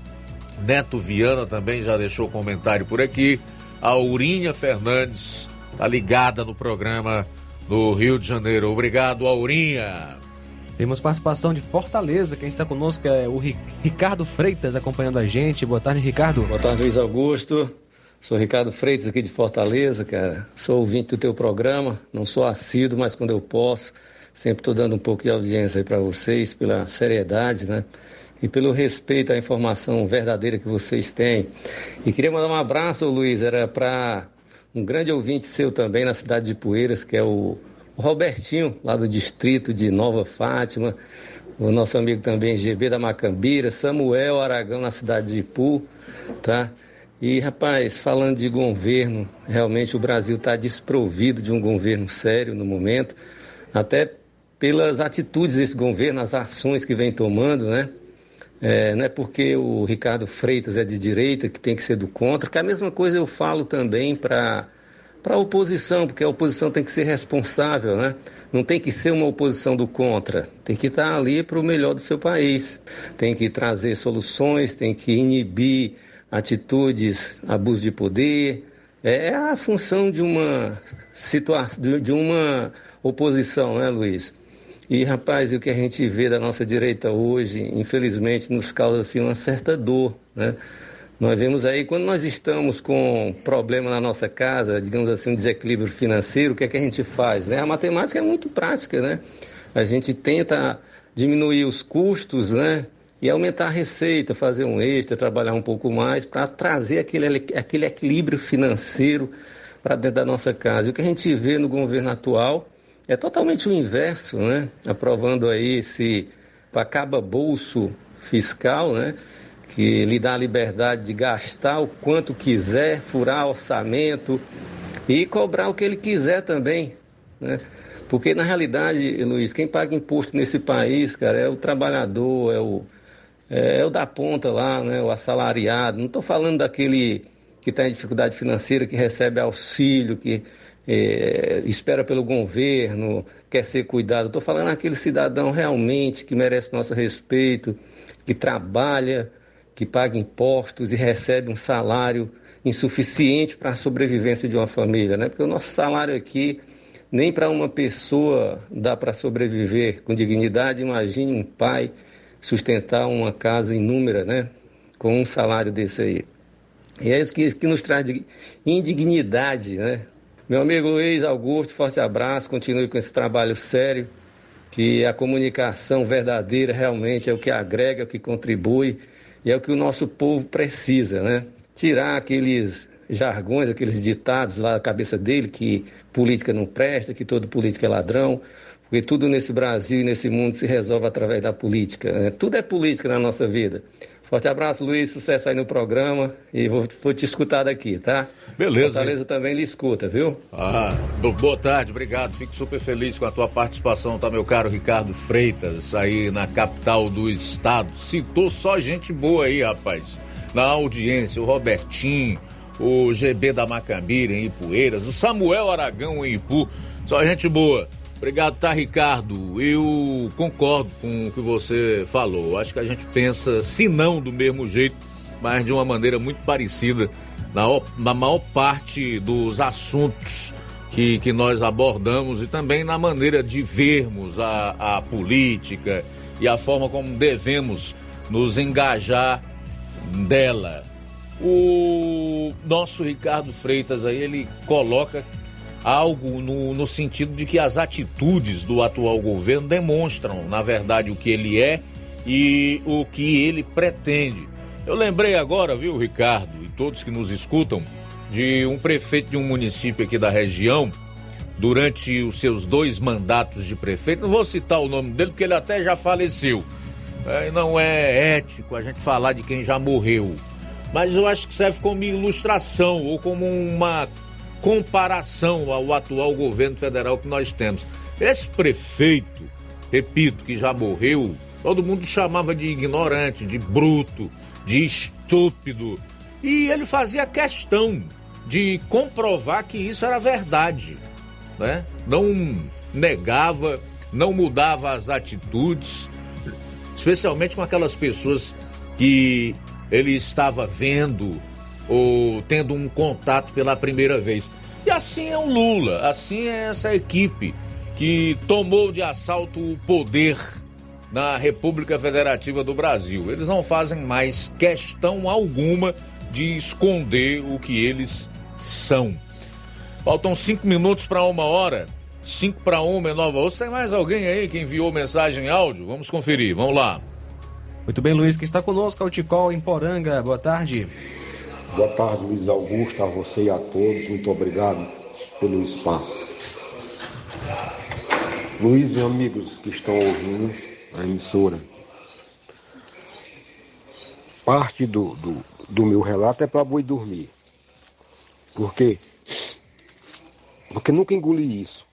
Speaker 1: Neto Viana também já deixou comentário por aqui. A Aurinha Fernandes está ligada no programa do Rio de Janeiro. Obrigado, Aurinha.
Speaker 2: Temos participação de Fortaleza. Quem está conosco é o Ricardo Freitas acompanhando a gente. Boa tarde, Ricardo.
Speaker 14: Boa tarde, Luiz Augusto. Sou Ricardo Freitas aqui de Fortaleza, cara. Sou ouvinte do teu programa. Não sou assíduo, mas quando eu posso, sempre estou dando um pouco de audiência aí para vocês, pela seriedade, né? E pelo respeito à informação verdadeira que vocês têm. E queria mandar um abraço, Luiz, era para um grande ouvinte seu também na cidade de Poeiras, que é o Robertinho, lá do distrito de Nova Fátima, o nosso amigo também GB da Macambira, Samuel Aragão na cidade de Ipu, tá? E rapaz, falando de governo, realmente o Brasil está desprovido de um governo sério no momento, até pelas atitudes desse governo, as ações que vem tomando, né? É, não é porque o Ricardo Freitas é de direita que tem que ser do contra, que a mesma coisa eu falo também para para a oposição, porque a oposição tem que ser responsável, né? Não tem que ser uma oposição do contra, tem que estar ali para o melhor do seu país, tem que trazer soluções, tem que inibir atitudes, abuso de poder. É a função de uma situação, de uma oposição, né, Luiz? E rapaz, o que a gente vê da nossa direita hoje, infelizmente, nos causa assim uma certa dor, né? Nós vemos aí, quando nós estamos com problema na nossa casa, digamos assim, um desequilíbrio financeiro, o que é que a gente faz? Né? A matemática é muito prática, né? A gente tenta diminuir os custos, né? E aumentar a receita, fazer um extra, trabalhar um pouco mais, para trazer aquele, aquele equilíbrio financeiro para dentro da nossa casa. E o que a gente vê no governo atual é totalmente o inverso, né? Aprovando aí esse acaba-bolso fiscal, né? Que lhe dá a liberdade de gastar o quanto quiser, furar orçamento e cobrar o que ele quiser também, né? Porque na realidade, Luiz, quem paga imposto nesse país, cara, é o trabalhador, é o, é, é o da ponta lá, né? O assalariado. Não estou falando daquele que está em dificuldade financeira, que recebe auxílio, que é, espera pelo governo, quer ser cuidado. Estou falando daquele cidadão realmente que merece nosso respeito, que trabalha que paga impostos e recebe um salário insuficiente para a sobrevivência de uma família, né? Porque o nosso salário aqui nem para uma pessoa dá para sobreviver com dignidade. Imagine um pai sustentar uma casa inúmera, né? Com um salário desse aí. E é isso que, que nos traz indignidade, né? Meu amigo Luiz Augusto, forte abraço, continue com esse trabalho sério, que a comunicação verdadeira realmente é o que agrega, é o que contribui e é o que o nosso povo precisa, né? Tirar aqueles jargões, aqueles ditados lá da cabeça dele que política não presta, que todo político é ladrão, porque tudo nesse Brasil e nesse mundo se resolve através da política. Né? Tudo é política na nossa vida. Forte abraço, Luiz. Sucesso aí no programa. E vou, vou te escutar daqui, tá?
Speaker 1: Beleza.
Speaker 14: Fortaleza também lhe escuta, viu?
Speaker 1: Ah, bo- boa tarde, obrigado. Fico super feliz com a tua participação, tá, meu caro Ricardo Freitas, aí na capital do estado. Citou só gente boa aí, rapaz. Na audiência, o Robertinho, o GB da Macambira em Ipueiras, o Samuel Aragão em Ipu. Só gente boa. Obrigado, tá, Ricardo? Eu concordo com o que você falou. Acho que a gente pensa, se não do mesmo jeito, mas de uma maneira muito parecida na, na maior parte dos assuntos que, que nós abordamos e também na maneira de vermos a, a política e a forma como devemos nos engajar dela. O nosso Ricardo Freitas aí, ele coloca algo no, no sentido de que as atitudes do atual governo demonstram, na verdade, o que ele é e o que ele pretende. Eu lembrei agora, viu, Ricardo, e todos que nos escutam, de um prefeito de um município aqui da região, durante os seus dois mandatos de prefeito, não vou citar o nome dele porque ele até já faleceu. É, não é ético a gente falar de quem já morreu. Mas eu acho que serve como ilustração ou como uma comparação ao atual governo federal que nós temos. Esse prefeito, repito, que já morreu, todo mundo chamava de ignorante, de bruto, de estúpido. E ele fazia questão de comprovar que isso era verdade. Né? Não negava, não mudava as atitudes, especialmente com aquelas pessoas que ele estava vendo ou tendo um contato pela primeira vez. E assim é o Lula, assim é essa equipe que tomou de assalto o poder na República Federativa do Brasil. Eles não fazem mais questão alguma de esconder o que eles são. Faltam cinco minutos para uma hora. Cinco para uma é Nova Osso. Tem mais alguém aí que enviou mensagem em áudio? Vamos conferir, vamos lá.
Speaker 2: Muito bem, Luiz, que está conosco, Alticol em Poranga. Boa tarde.
Speaker 15: Boa tarde, Luiz Augusto, a você e a todos. Muito obrigado pelo espaço. Luiz e amigos que estão ouvindo a emissora. Parte do, do, do meu relato é para boi dormir. Por quê? Porque nunca engoli isso.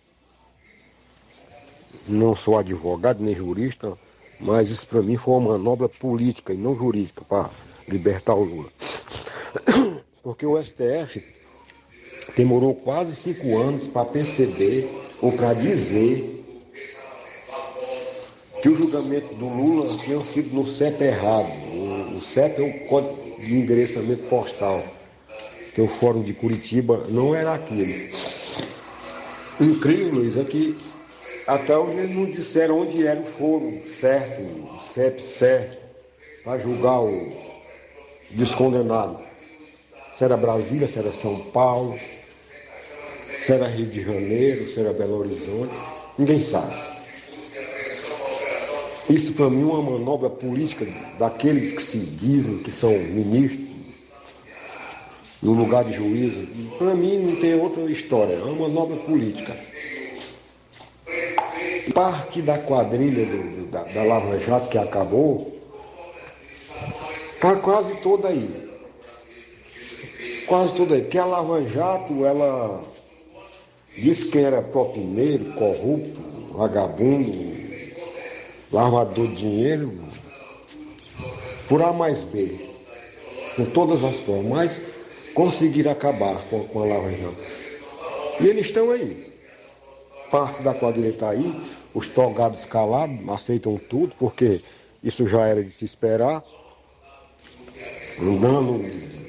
Speaker 15: Não sou advogado nem jurista, mas isso para mim foi uma manobra política e não jurídica para libertar o Lula. (coughs) Porque o STF demorou quase cinco anos para perceber ou para dizer que o julgamento do Lula tinha sido no CEP errado. O, CEP é o Código de Endereçamento Postal, que o Fórum de Curitiba não era aquilo. O incrível, Luiz, é que até hoje eles não disseram onde era o foro certo, o CEP certo, para julgar o descondenado. Se era Brasília, se era São Paulo, se era Rio de Janeiro, se era Belo Horizonte, ninguém sabe. Isso para mim é uma manobra política daqueles que se dizem que são ministros no lugar de juízo. Para mim não tem outra história, é uma manobra política. Parte da quadrilha do- da, da Lava Jato que acabou está quase toda aí. Quase toda aí. Porque a Lava Jato, ela disse que era propineiro, corrupto, vagabundo, lavador de dinheiro, por A mais B, com todas as formas, mas conseguiram acabar com, com a Lava Jato. E eles estão aí. Parte da quadrilha está aí, os togados calados aceitam tudo, porque isso já era de se esperar. Andando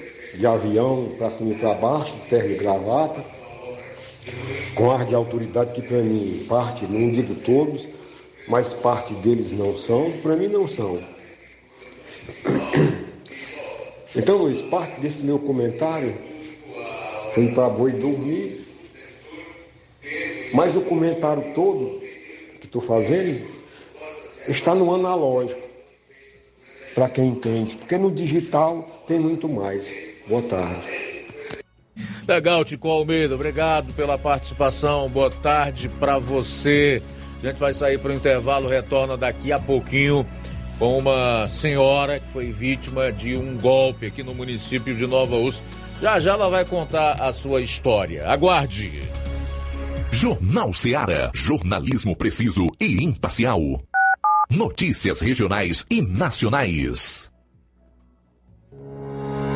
Speaker 15: de avião para cima e para baixo, terno e gravata, com ar de autoridade que para mim, parte, não digo todos, mas parte deles não são, para mim não são. (coughs) Então, Luiz, parte desse meu comentário foi para boi dormir, mas o comentário todo que estou fazendo está no analógico, para quem entende, porque no digital tem muito mais. Boa tarde.
Speaker 1: Legal, Tico Almeida, obrigado pela participação. Boa tarde para você. A gente vai sair para o intervalo, retorna daqui a pouquinho com uma senhora que foi vítima de um golpe aqui no município de Nova Ursa. Já já ela vai contar a sua história. Aguarde.
Speaker 6: Jornal Seara. Jornalismo preciso e imparcial. Notícias regionais e nacionais.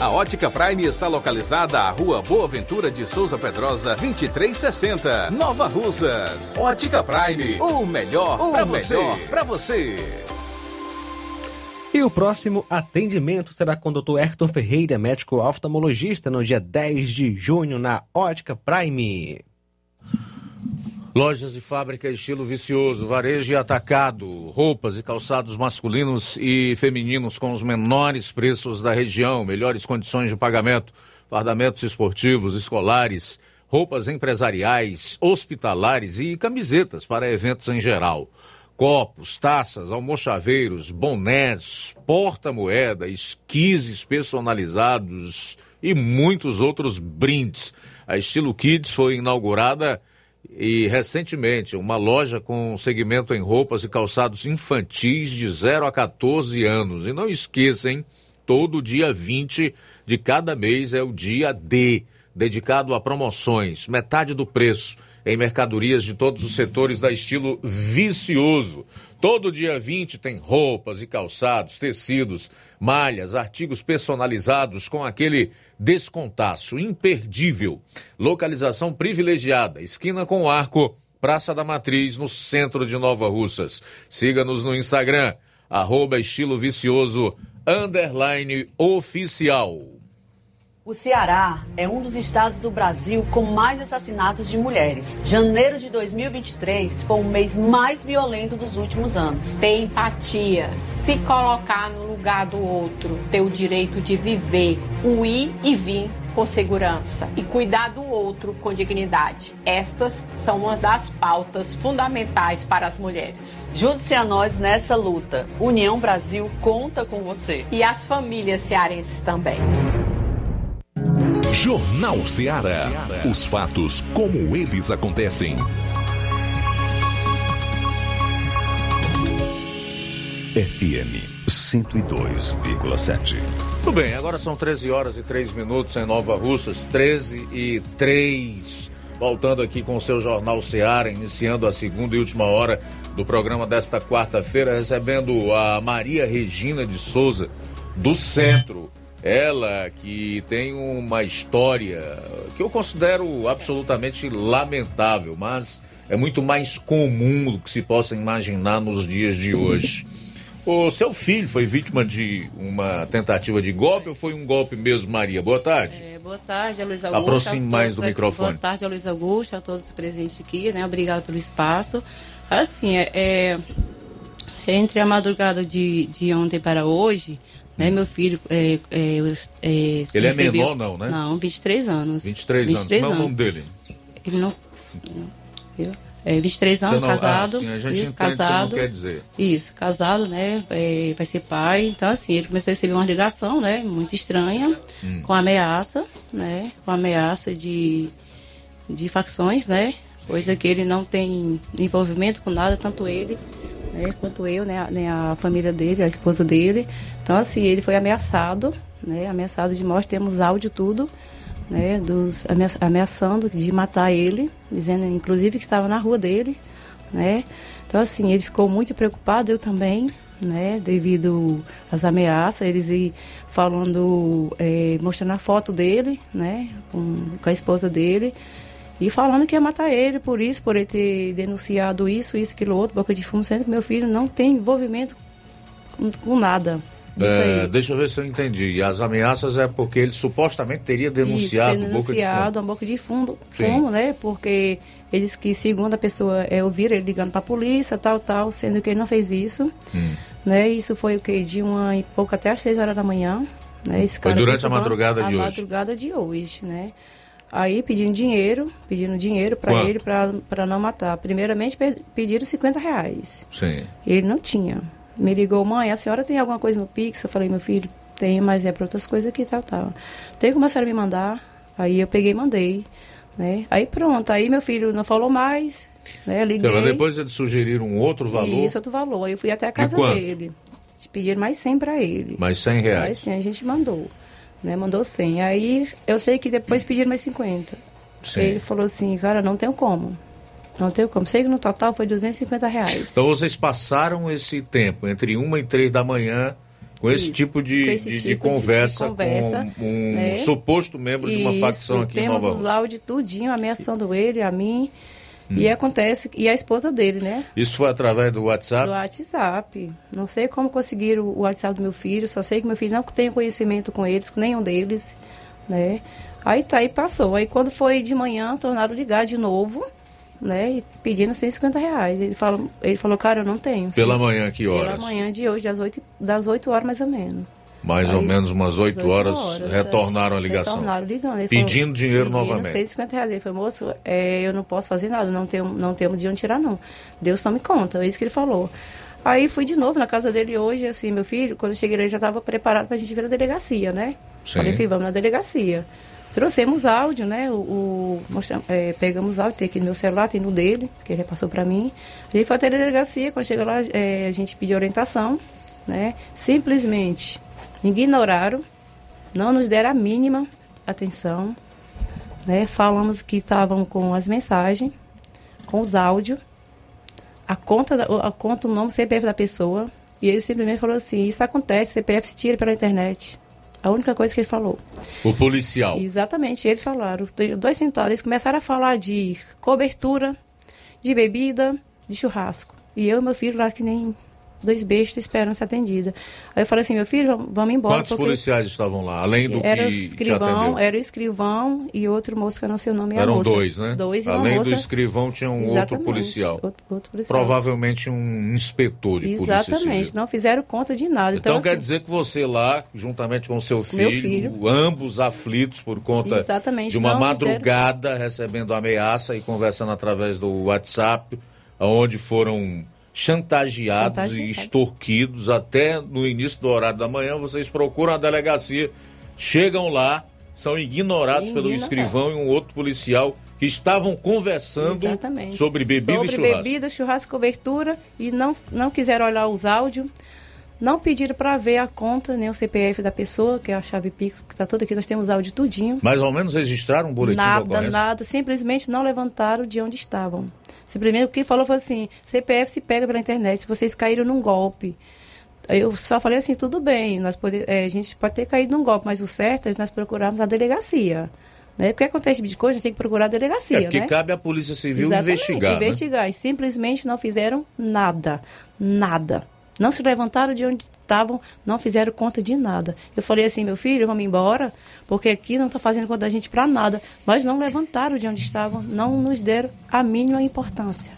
Speaker 5: A Ótica Prime está localizada à Rua Boa Ventura de Souza Pedrosa, 2360, Nova Russas. Ótica Prime, o melhor para você. Para você.
Speaker 2: E o próximo atendimento será com o Dr. Hector Ferreira, médico oftalmologista, no dia 10 de junho, na Ótica Prime.
Speaker 1: Lojas e fábrica estilo vicioso, varejo e atacado, roupas e calçados masculinos e femininos com os menores preços da região, melhores condições de pagamento, fardamentos esportivos, escolares, roupas empresariais, hospitalares e camisetas para eventos em geral. Copos, taças, almochaveiros, bonés, porta-moeda, esquises personalizados e muitos outros brindes. A Estilo Kids foi inaugurada e recentemente uma loja com segmento em roupas e calçados infantis de 0 a 14 anos. E não esqueçam, todo dia 20 de cada mês é o dia D, dedicado a promoções, metade do preço em mercadorias de todos os setores da estilo vicioso. Todo dia 20 tem roupas e calçados, tecidos, malhas, artigos personalizados com aquele descontaço imperdível. Localização privilegiada, esquina com arco, Praça da Matriz, no centro de Nova Russas. Siga-nos no Instagram, arroba estilo vicioso, underline oficial.
Speaker 16: O Ceará é um dos estados do Brasil com mais assassinatos de mulheres. Janeiro de 2023 foi o mês mais violento dos últimos anos.
Speaker 17: Ter empatia, se colocar no lugar do outro, ter o direito de viver, o ir e vir
Speaker 18: com segurança e cuidar do outro com dignidade. Estas são uma das pautas fundamentais para as mulheres.
Speaker 16: Junte-se a nós nessa luta. União Brasil conta com você.
Speaker 18: E as famílias cearenses também.
Speaker 6: Jornal Ceará. Os fatos como eles acontecem. FM 102,7.
Speaker 1: Tudo bem, agora são 13 horas e 3 minutos em Nova Russas, 13 e 3. Voltando aqui com o seu Jornal Seara, iniciando a segunda e última hora do programa desta quarta-feira, recebendo a Maria Regina de Souza, do Centro. Ela que tem uma história que eu considero absolutamente lamentável, mas é muito mais comum do que se possa imaginar nos dias de hoje. O seu filho foi vítima de uma tentativa de golpe ou foi um golpe mesmo, Maria? Boa tarde.
Speaker 19: É, boa tarde, Luiz Augusto.
Speaker 1: Aproxime mais do
Speaker 19: aqui.
Speaker 1: microfone.
Speaker 19: Boa tarde, Luiz Augusto, a todos presentes aqui, né? Obrigado pelo espaço. Assim, é, é, entre a madrugada de, de ontem para hoje, né, meu filho. É, é, é,
Speaker 1: Ele é
Speaker 19: recebeu-
Speaker 1: menor, não, né?
Speaker 19: Não, 23 anos.
Speaker 1: 23, anos. Como é o nome dele?
Speaker 19: Ele não. viu? É, 23
Speaker 1: Você
Speaker 19: anos,
Speaker 1: não-
Speaker 19: casado.
Speaker 1: ah, sim, a gente
Speaker 19: viu?
Speaker 1: entende o que você não
Speaker 19: casado.
Speaker 1: quer dizer.
Speaker 19: Isso, casado, né? é, vai ser pai. Então, assim, ele começou a receber uma ligação, né? Muito estranha,
Speaker 1: Hum.
Speaker 19: com ameaça, né? Com ameaça de, de facções, né? Coisa que ele não tem envolvimento com nada, tanto ele, né? Quanto eu, né? Nem a família dele, a esposa dele. Então, assim, ele foi ameaçado, né? Ameaçado de morte, temos áudio tudo né, dos amea- ameaçando de matar ele, dizendo inclusive que estava na rua dele, né? Então assim, ele ficou muito preocupado, eu também, né, devido às ameaças, eles ir falando, eh, mostrando a foto dele, né, com, com a esposa dele, e falando que ia matar ele por isso, por ele ter denunciado isso, isso, aquilo outro, boca de fumo, sendo que meu filho não tem envolvimento com, com nada.
Speaker 1: É, deixa eu ver se eu entendi. As ameaças é porque ele supostamente teria denunciado
Speaker 19: Isso,
Speaker 1: boca de
Speaker 19: denunciado
Speaker 1: fumo.
Speaker 19: a boca de fundo, fumo, né? Porque eles que, segundo a pessoa, é, ouviram ele ligando para a polícia, tal, tal, sendo que ele não fez isso,
Speaker 1: Hum.
Speaker 19: né? Isso foi o que? De uma e pouco até às seis horas da manhã, né? Esse
Speaker 1: Foi durante a madrugada de
Speaker 19: a
Speaker 1: hoje.
Speaker 19: madrugada de hoje, né? Aí pedindo dinheiro, pedindo dinheiro para ele para não matar. Primeiramente pe- pediram 50 reais.
Speaker 1: Sim.
Speaker 19: Ele não tinha. Me ligou, mãe, a senhora tem alguma coisa no Pix? Eu falei, meu filho, tem, mas é para outras coisas aqui, tal, tal. Tem como a senhora me mandar? Aí eu peguei e mandei, né? Aí pronto, aí meu filho não falou mais, né? Liguei.
Speaker 1: Então, depois eles sugeriram um outro valor,
Speaker 19: Isso, outro valor. Aí eu fui até a casa dele. Pediram mais 100 para ele.
Speaker 1: mais 100 reais.
Speaker 19: Aí sim, a gente mandou, né? Mandou 100. Aí eu sei que depois pediram mais 50.
Speaker 1: Sim.
Speaker 19: Ele falou assim, cara, não tenho como. Não tenho como. Sei que no total foi 250 reais.
Speaker 1: Então vocês passaram esse tempo, entre uma e três da manhã, com esse
Speaker 19: Isso,
Speaker 1: tipo de,
Speaker 19: esse
Speaker 1: de-
Speaker 19: tipo de- de
Speaker 1: conversa,
Speaker 19: conversa,
Speaker 1: com um
Speaker 19: né?
Speaker 1: suposto membro de uma
Speaker 19: Isso,
Speaker 1: facção aqui em
Speaker 19: temos
Speaker 1: Nova
Speaker 19: os
Speaker 1: Rússia.
Speaker 19: áudios tudinho ameaçando ele, a mim.
Speaker 1: Hum.
Speaker 19: E acontece, e a esposa dele, né?
Speaker 1: Isso foi através do WhatsApp?
Speaker 19: Do WhatsApp. Não sei como conseguiram o WhatsApp do meu filho, só sei que meu filho não tem conhecimento com eles, com nenhum deles, né? Aí tá, aí passou. Aí quando foi de manhã, tornaram ligar de novo, né? E pedindo 150 reais. Ele falou, ele falou, cara, eu não tenho.
Speaker 1: Pela manhã, que
Speaker 19: Pela
Speaker 1: horas?
Speaker 19: manhã de hoje, das 8, das 8 horas mais ou menos.
Speaker 1: Mais ou
Speaker 19: Aí,
Speaker 1: menos umas 8
Speaker 19: às
Speaker 1: horas,
Speaker 19: horas,
Speaker 1: retornaram
Speaker 19: é.
Speaker 1: a ligação.
Speaker 19: Retornaram ligando. Ele
Speaker 1: Pedindo
Speaker 19: falou,
Speaker 1: dinheiro
Speaker 19: pedindo
Speaker 1: novamente.
Speaker 19: 150 reais. Ele falou, moço, é, eu não posso fazer nada, não tenho, não temos de onde tirar, não. Deus tome conta, é isso que ele falou. Aí fui de novo na casa dele hoje, assim, meu filho, quando eu cheguei ele já estava preparado pra gente vir na delegacia, né?
Speaker 1: Sim.
Speaker 19: Falei, filho, vamos na delegacia. Trouxemos áudio, né? O, o- mostramos- é, pegamos áudio, tem aqui no meu celular, tem no dele, que ele repassou para mim. A gente foi até a delegacia, quando chega lá, é, a gente pediu orientação, né? Simplesmente ignoraram, não nos deram a mínima atenção, né? Falamos que estavam com as mensagens, com os áudios, a conta, a conta, o nome, CPF da pessoa, e ele simplesmente falou assim, isso acontece, CPF se tira pela internet. A única coisa que ele falou.
Speaker 1: O policial.
Speaker 19: Exatamente, eles falaram. Dois sentados, eles começaram a falar de cobertura, de bebida, de churrasco. E eu e meu filho lá que nem dois bestas esperando ser atendida. Aí eu falei assim, meu filho, vamos- embora.
Speaker 1: Quantos
Speaker 19: porque
Speaker 1: policiais estavam lá, além do
Speaker 19: era o
Speaker 1: que te
Speaker 19: escrivão, era o escrivão e outro moço que eu não sei o nome.
Speaker 1: Eram
Speaker 19: moça.
Speaker 1: dois, né?
Speaker 19: Dois e
Speaker 1: Além
Speaker 19: moça.
Speaker 1: do escrivão, tinha um outro
Speaker 19: Exatamente,
Speaker 1: policial.
Speaker 19: Outro, outro policial.
Speaker 1: Provavelmente um inspetor de polícia civil.
Speaker 19: Exatamente, não fizeram conta de nada.
Speaker 1: Então,
Speaker 19: Então,
Speaker 1: quer
Speaker 19: assim,
Speaker 1: dizer que você lá, juntamente com seu filho,
Speaker 19: filho.
Speaker 1: ambos aflitos por conta
Speaker 19: Exatamente,
Speaker 1: de uma
Speaker 19: não
Speaker 1: madrugada recebendo ameaça e conversando através do WhatsApp, onde foram chantageados e
Speaker 19: Chantageados.
Speaker 1: extorquidos até no início do horário da manhã, vocês procuram a delegacia, chegam lá, são ignorados pelo escrivão e um outro policial que estavam conversando
Speaker 19: Exatamente.
Speaker 1: sobre bebida
Speaker 19: Sobre
Speaker 1: e churrasco.
Speaker 19: bebida, churrasco e cobertura e não, não quiseram olhar os áudios. Não pediram para ver a conta, nem o CPF da pessoa, que é a chave Pix, que está toda aqui, nós temos áudio tudinho.
Speaker 1: Mais ou menos registraram um boletim
Speaker 19: nada,
Speaker 1: ocorrência?
Speaker 19: nada, simplesmente não levantaram de onde estavam. Simplesmente o que falou foi assim: CPF se pega pela internet, se vocês caíram num golpe. Eu só falei assim, tudo bem, nós pode, eh, a gente pode ter caído num golpe, mas o certo é nós procurarmos a delegacia. Né? Porque acontece tipo de coisa, a gente tem que procurar a delegacia.
Speaker 1: É porque
Speaker 19: né?
Speaker 1: cabe à Polícia Civil
Speaker 19: Exatamente,
Speaker 1: investigar. né?
Speaker 19: investigar. E simplesmente não fizeram nada. Nada. Não se levantaram de onde estavam, não fizeram conta de nada. Eu falei assim, meu filho, vamos embora, porque aqui não está fazendo conta da gente para nada. Mas não levantaram de onde estavam, não nos deram a mínima importância.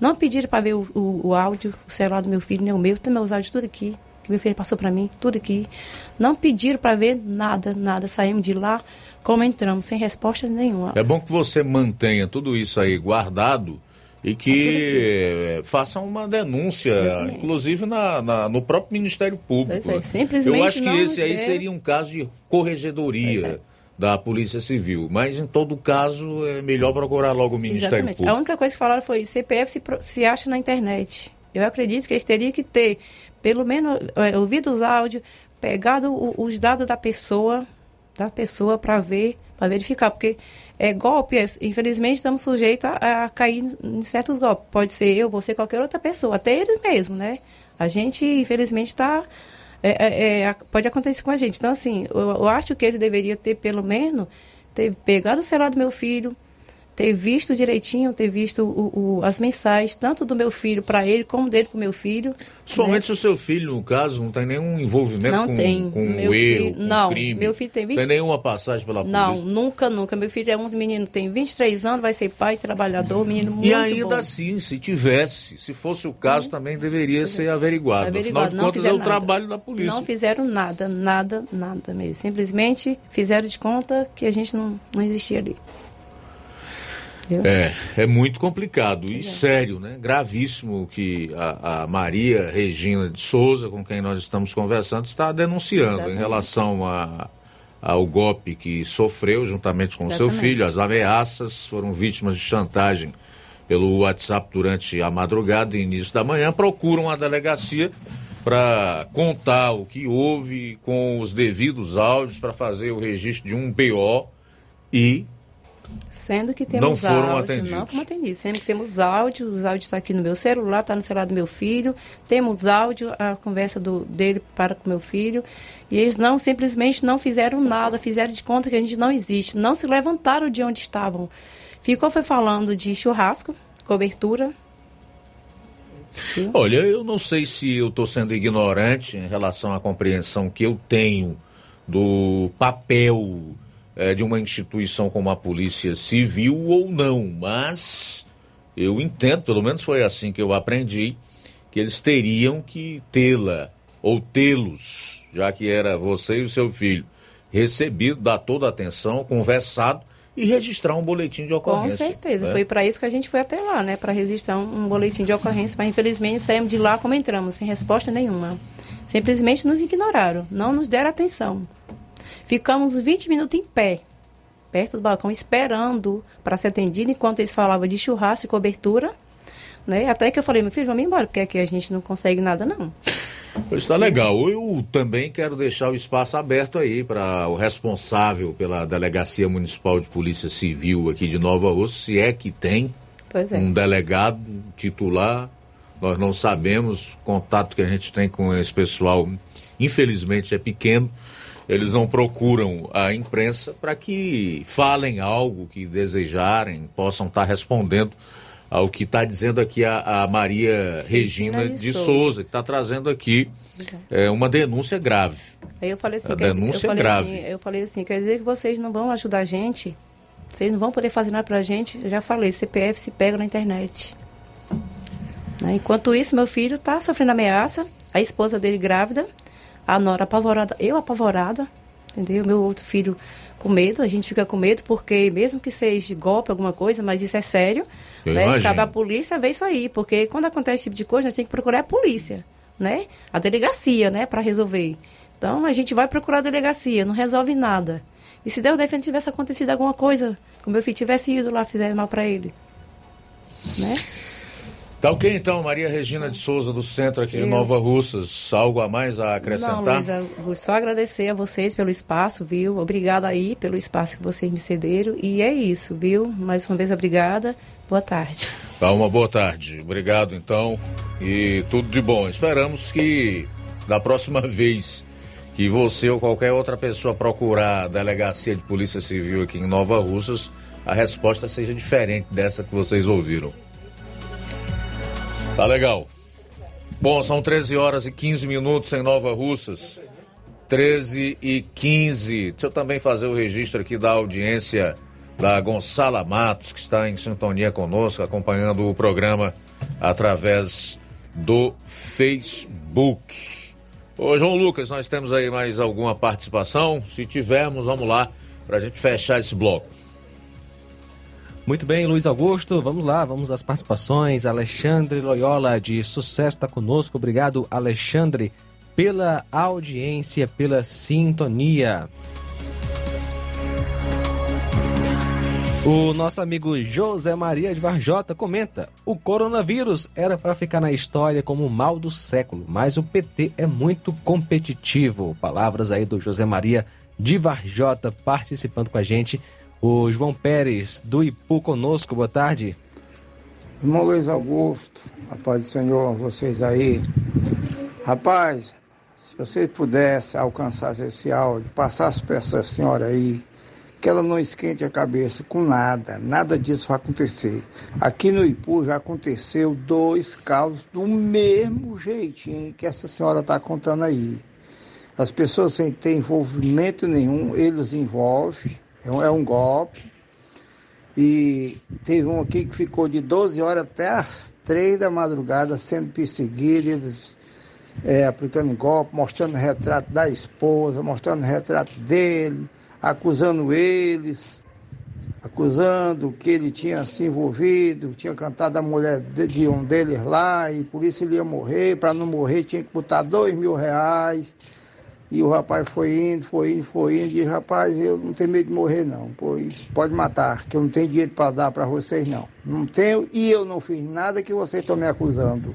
Speaker 19: Não pediram para ver o, o- o áudio, o celular do meu filho, nem o meu, tem meus áudios tudo aqui, que meu filho passou para mim, tudo aqui. Não pediram para ver nada, nada. Saímos de lá como entramos, sem resposta nenhuma.
Speaker 1: É bom que você mantenha tudo isso aí guardado e que eh, faça uma denúncia, inclusive na, na- no próprio Ministério Público.
Speaker 19: Pois é, simplesmente
Speaker 1: Eu acho que esse aí
Speaker 19: der-
Speaker 1: seria um caso de corregedoria da Polícia Civil, mas em todo caso é melhor procurar logo o Ministério
Speaker 19: Exatamente. A
Speaker 1: Público.
Speaker 19: única coisa que falaram foi CPF se, se acha na internet. Eu acredito que eles teriam que ter, pelo menos, é, ouvido os áudios, pegado o- os dados da pessoa, da pessoa para ver, para verificar, porque é golpe, é- infelizmente estamos sujeitos a, a cair em certos golpes. Pode ser eu, você, qualquer outra pessoa, até eles mesmos, né? A gente, infelizmente, está é, é, é, pode acontecer com a gente. Então, assim, eu, eu acho que ele deveria ter, pelo menos, ter pegado o celular do meu filho, ter visto direitinho, ter visto o, o- as mensagens, tanto do meu filho para ele, como dele para o meu filho.
Speaker 1: Principalmente se o seu filho, no caso, não tem nenhum envolvimento
Speaker 19: Não
Speaker 1: com,
Speaker 19: tem.
Speaker 1: com
Speaker 19: Meu
Speaker 1: o erro,
Speaker 19: filho-
Speaker 1: com
Speaker 19: não,
Speaker 1: o crime.
Speaker 19: meu filho tem
Speaker 1: Tem
Speaker 19: 20
Speaker 1: nenhuma passagem pela
Speaker 19: Não,
Speaker 1: polícia.
Speaker 19: nunca, nunca. Meu filho é um menino, tem 23 anos, vai ser pai, trabalhador, menino muito
Speaker 1: E ainda
Speaker 19: bom.
Speaker 1: assim, se tivesse, se fosse o caso, também deveria ser averiguado.
Speaker 19: Averiguado,
Speaker 1: Afinal de
Speaker 19: não
Speaker 1: contas, é o
Speaker 19: nada.
Speaker 1: trabalho da polícia.
Speaker 19: Não fizeram nada, nada, nada mesmo. Simplesmente fizeram de conta que a gente não, não existia ali. Entendeu?
Speaker 1: É, é muito complicado e sério, né? Gravíssimo que a, a Maria Regina de Souza, com quem nós estamos conversando, está denunciando em
Speaker 19: Exatamente.
Speaker 1: relação a, ao golpe que sofreu juntamente com seu filho, as ameaças, foram vítimas de chantagem pelo WhatsApp durante a madrugada e início da manhã, procuram a delegacia para contar o que houve com os devidos áudios para fazer o registro de um BO e
Speaker 19: Sendo que
Speaker 1: Não
Speaker 19: temos
Speaker 1: foram
Speaker 19: áudio,
Speaker 1: atendidos.
Speaker 19: não como atendidos, sendo que temos áudio, os áudios estão aqui no meu celular, está no celular do meu filho, temos áudio, a conversa do, dele para com meu filho, e eles não, simplesmente não fizeram nada, fizeram de conta que a gente não existe, não se levantaram de onde estavam. Ficou foi falando de churrasco, cobertura,
Speaker 1: Olha, eu não sei se eu estou sendo ignorante em relação à compreensão que eu tenho do papel eh, de uma instituição como a Polícia Civil ou não, mas eu entendo, pelo menos foi assim que eu aprendi, que eles teriam que tê-la ou tê-los, já que era você e o seu filho, recebido, dar toda a atenção, conversado e registrar um boletim de
Speaker 19: Com
Speaker 1: ocorrência.
Speaker 19: certeza.
Speaker 1: né?
Speaker 19: Foi para isso que a gente foi até lá, né? Para registrar um boletim de ocorrência. Mas infelizmente saímos de lá como entramos, sem resposta nenhuma. Simplesmente nos ignoraram, não nos deram atenção. Ficamos 20 minutos em pé, perto do balcão, esperando para ser atendido, enquanto eles falavam de churrasco e cobertura. Né? Até que eu falei, meu filho, vamos embora, porque aqui a gente não consegue nada, não.
Speaker 1: Está legal. Eu também quero deixar o espaço aberto aí para o responsável pela Delegacia Municipal de Polícia Civil aqui de Nova Rússia, se é que tem
Speaker 19: é.
Speaker 1: um delegado titular. Nós não sabemos. O contato que a gente tem com esse pessoal, infelizmente, é pequeno. Eles não procuram a imprensa para que falem algo que desejarem, possam estar respondendo ao que está dizendo aqui a, a Maria Regina,
Speaker 19: Regina
Speaker 1: de Souza,
Speaker 19: Souza.
Speaker 1: que está trazendo aqui é, uma denúncia grave.
Speaker 19: Aí eu falei assim,
Speaker 1: A denúncia
Speaker 19: eu falei
Speaker 1: grave.
Speaker 19: assim, eu falei assim, quer dizer que vocês não vão ajudar a gente? Vocês não vão poder fazer nada pra gente? Eu já falei, CPF se pega na internet. Né? Enquanto isso, meu filho tá sofrendo ameaça, a esposa dele grávida, a nora apavorada, eu apavorada, entendeu? Meu outro filho com medo, a gente fica com medo porque mesmo que seja golpe, alguma coisa, mas isso é sério,
Speaker 1: Eu
Speaker 19: né?
Speaker 1: imagino.
Speaker 19: Cabe à polícia ver isso aí, porque quando acontece esse tipo de coisa, a gente tem que procurar a polícia, né? A delegacia, né, para resolver. Então a gente vai procurar a delegacia, não resolve nada. E se Deus defende tivesse acontecido alguma coisa, que o meu filho tivesse ido lá, fizer mal para ele, né?
Speaker 1: Tá ok então, Maria Regina de Souza do Centro aqui
Speaker 19: Eu-
Speaker 1: Nova Russas. Algo a mais a acrescentar?
Speaker 19: Não, vou só agradecer a vocês pelo espaço, viu? Obrigada aí pelo espaço que vocês me cederam. E é isso, viu? Mais uma vez, obrigada. Boa tarde.
Speaker 1: Tá, uma boa tarde. Obrigado, então. E tudo de bom. Esperamos que da próxima vez que você ou qualquer outra pessoa procurar a delegacia de Polícia Civil aqui em Nova Russas, a resposta seja diferente dessa que vocês ouviram. Tá legal. Bom, são 13 horas e 15 minutos em Nova Russas. 13 e 15. Deixa eu também fazer o registro aqui da audiência da Gonçala Matos, que está em sintonia conosco, acompanhando o programa através do Facebook. Ô, João Lucas, nós temos aí mais alguma participação? Se tivermos, vamos lá, para a gente fechar esse bloco.
Speaker 2: Muito bem, Luiz Augusto, vamos lá, vamos às participações. Alexandre Loyola, de sucesso, está conosco. Obrigado, Alexandre, pela audiência, pela sintonia. O nosso amigo José Maria de Varjota comenta: o coronavírus era para ficar na história como o mal do século, mas o PT é muito competitivo. Palavras aí do José Maria de Varjota participando com a gente. O João Pérez do Ipu conosco, boa tarde.
Speaker 20: Irmão Luiz Augusto, a paz do Senhor, vocês aí. Rapaz, se vocês pudessem alcançar esse áudio, passasse para essa senhora aí, que ela não esquente a cabeça com nada, nada disso vai acontecer. Aqui no Ipu já aconteceu dois casos do mesmo jeitinho que essa senhora está contando aí. As pessoas sem ter envolvimento nenhum, eles envolvem, é um, é um golpe. E teve um aqui que ficou de 12 horas até as 3 da madrugada sendo perseguido, eles é, aplicando golpe, mostrando retrato da esposa, mostrando retrato dele, acusando eles, acusando que ele tinha se envolvido, tinha cantado a mulher de um deles lá e por isso ele ia morrer, para não morrer tinha que botar dois mil reais. E o rapaz foi indo, foi indo, foi indo, e rapaz, eu não tenho medo de morrer não, pois pode matar, que eu não tenho dinheiro para dar para vocês não. Não tenho e eu não fiz nada que vocês estão me acusando.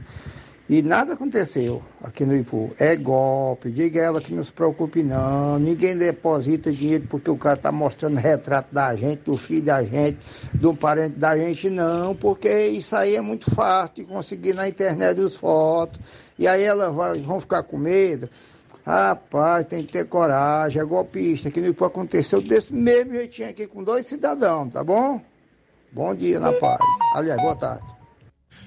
Speaker 20: E nada aconteceu aqui no Ipu. É golpe, diga a ela que não se preocupe não. Ninguém deposita dinheiro porque o cara está mostrando retrato da gente, do filho da gente, um parente da gente, não, porque isso aí é muito fácil de conseguir na internet os fotos. E aí ela vai, vão ficar com medo. Rapaz, tem que ter coragem, é golpista. No Ipu aconteceu desse mesmo jeitinho aqui com dois cidadãos, tá bom? Bom dia na paz. Aliás, boa tarde.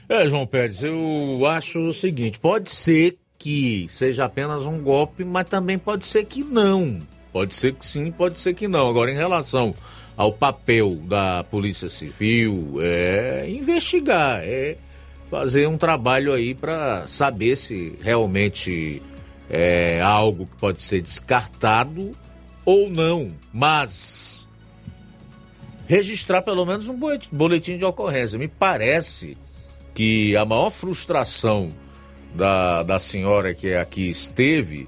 Speaker 1: É, João Pérez, eu acho o seguinte: pode ser que seja apenas um golpe, mas também pode ser que não. Pode ser que sim, pode ser que não. Agora, em relação ao papel da Polícia Civil, é investigar, é fazer um trabalho aí para saber se realmente é algo que pode ser descartado ou não. Mas registrar pelo menos um boletim- de ocorrência. Me parece que a maior frustração da, da senhora que aqui esteve,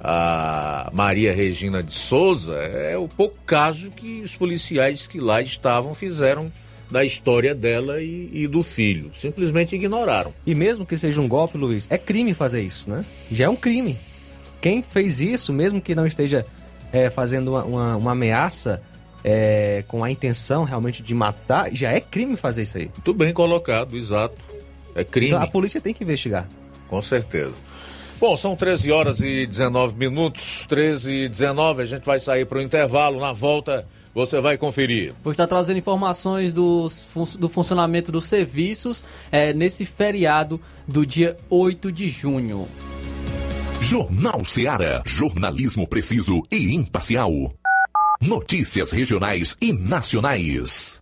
Speaker 1: a Maria Regina de Souza, é o pouco caso que os policiais que lá estavam fizeram da história dela e, e do filho. Simplesmente ignoraram.
Speaker 2: E mesmo que seja um golpe, Luiz, é crime fazer isso, né? Já é um crime. Quem fez isso, mesmo que não esteja é, fazendo uma, uma- uma ameaça é, com a intenção realmente de matar, já é crime fazer isso aí.
Speaker 1: Muito bem colocado, exato. É crime.
Speaker 2: Então a polícia tem que investigar.
Speaker 1: Com certeza. Bom, são 13 horas e 19 minutos, 13 e 19, a gente vai sair para o intervalo. Na volta, você vai conferir.
Speaker 3: Vou estar trazendo informações dos, fun- do funcionamento dos serviços é, nesse feriado do dia 8 de junho.
Speaker 6: Jornal Seara. Jornalismo preciso e imparcial. Notícias regionais e nacionais.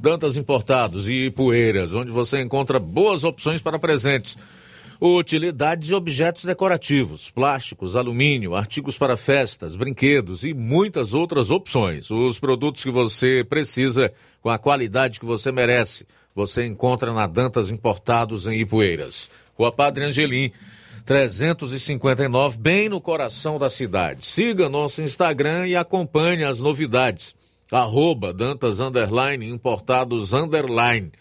Speaker 1: Dantas Importados e Poeiras, onde você encontra boas opções para presentes. Utilidades de objetos decorativos, plásticos, alumínio, artigos para festas, brinquedos e muitas outras opções. Os produtos que você precisa com a qualidade que você merece, você encontra na Dantas Importados em Ipueiras. Rua Padre Angelim, 359, bem no coração da cidade. Siga nosso Instagram e acompanhe as novidades arroba Dantas Underline Importados Underline.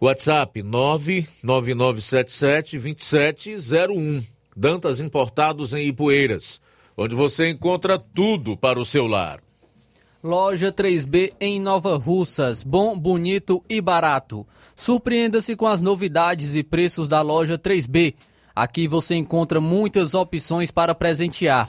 Speaker 1: WhatsApp 99977-2701. Dantas Importados em Ipueiras, onde você encontra tudo para o seu lar.
Speaker 3: Loja 3B em Nova Russas. Bom, bonito e barato. Surpreenda-se com as novidades e preços da loja 3B. Aqui você encontra muitas opções para presentear.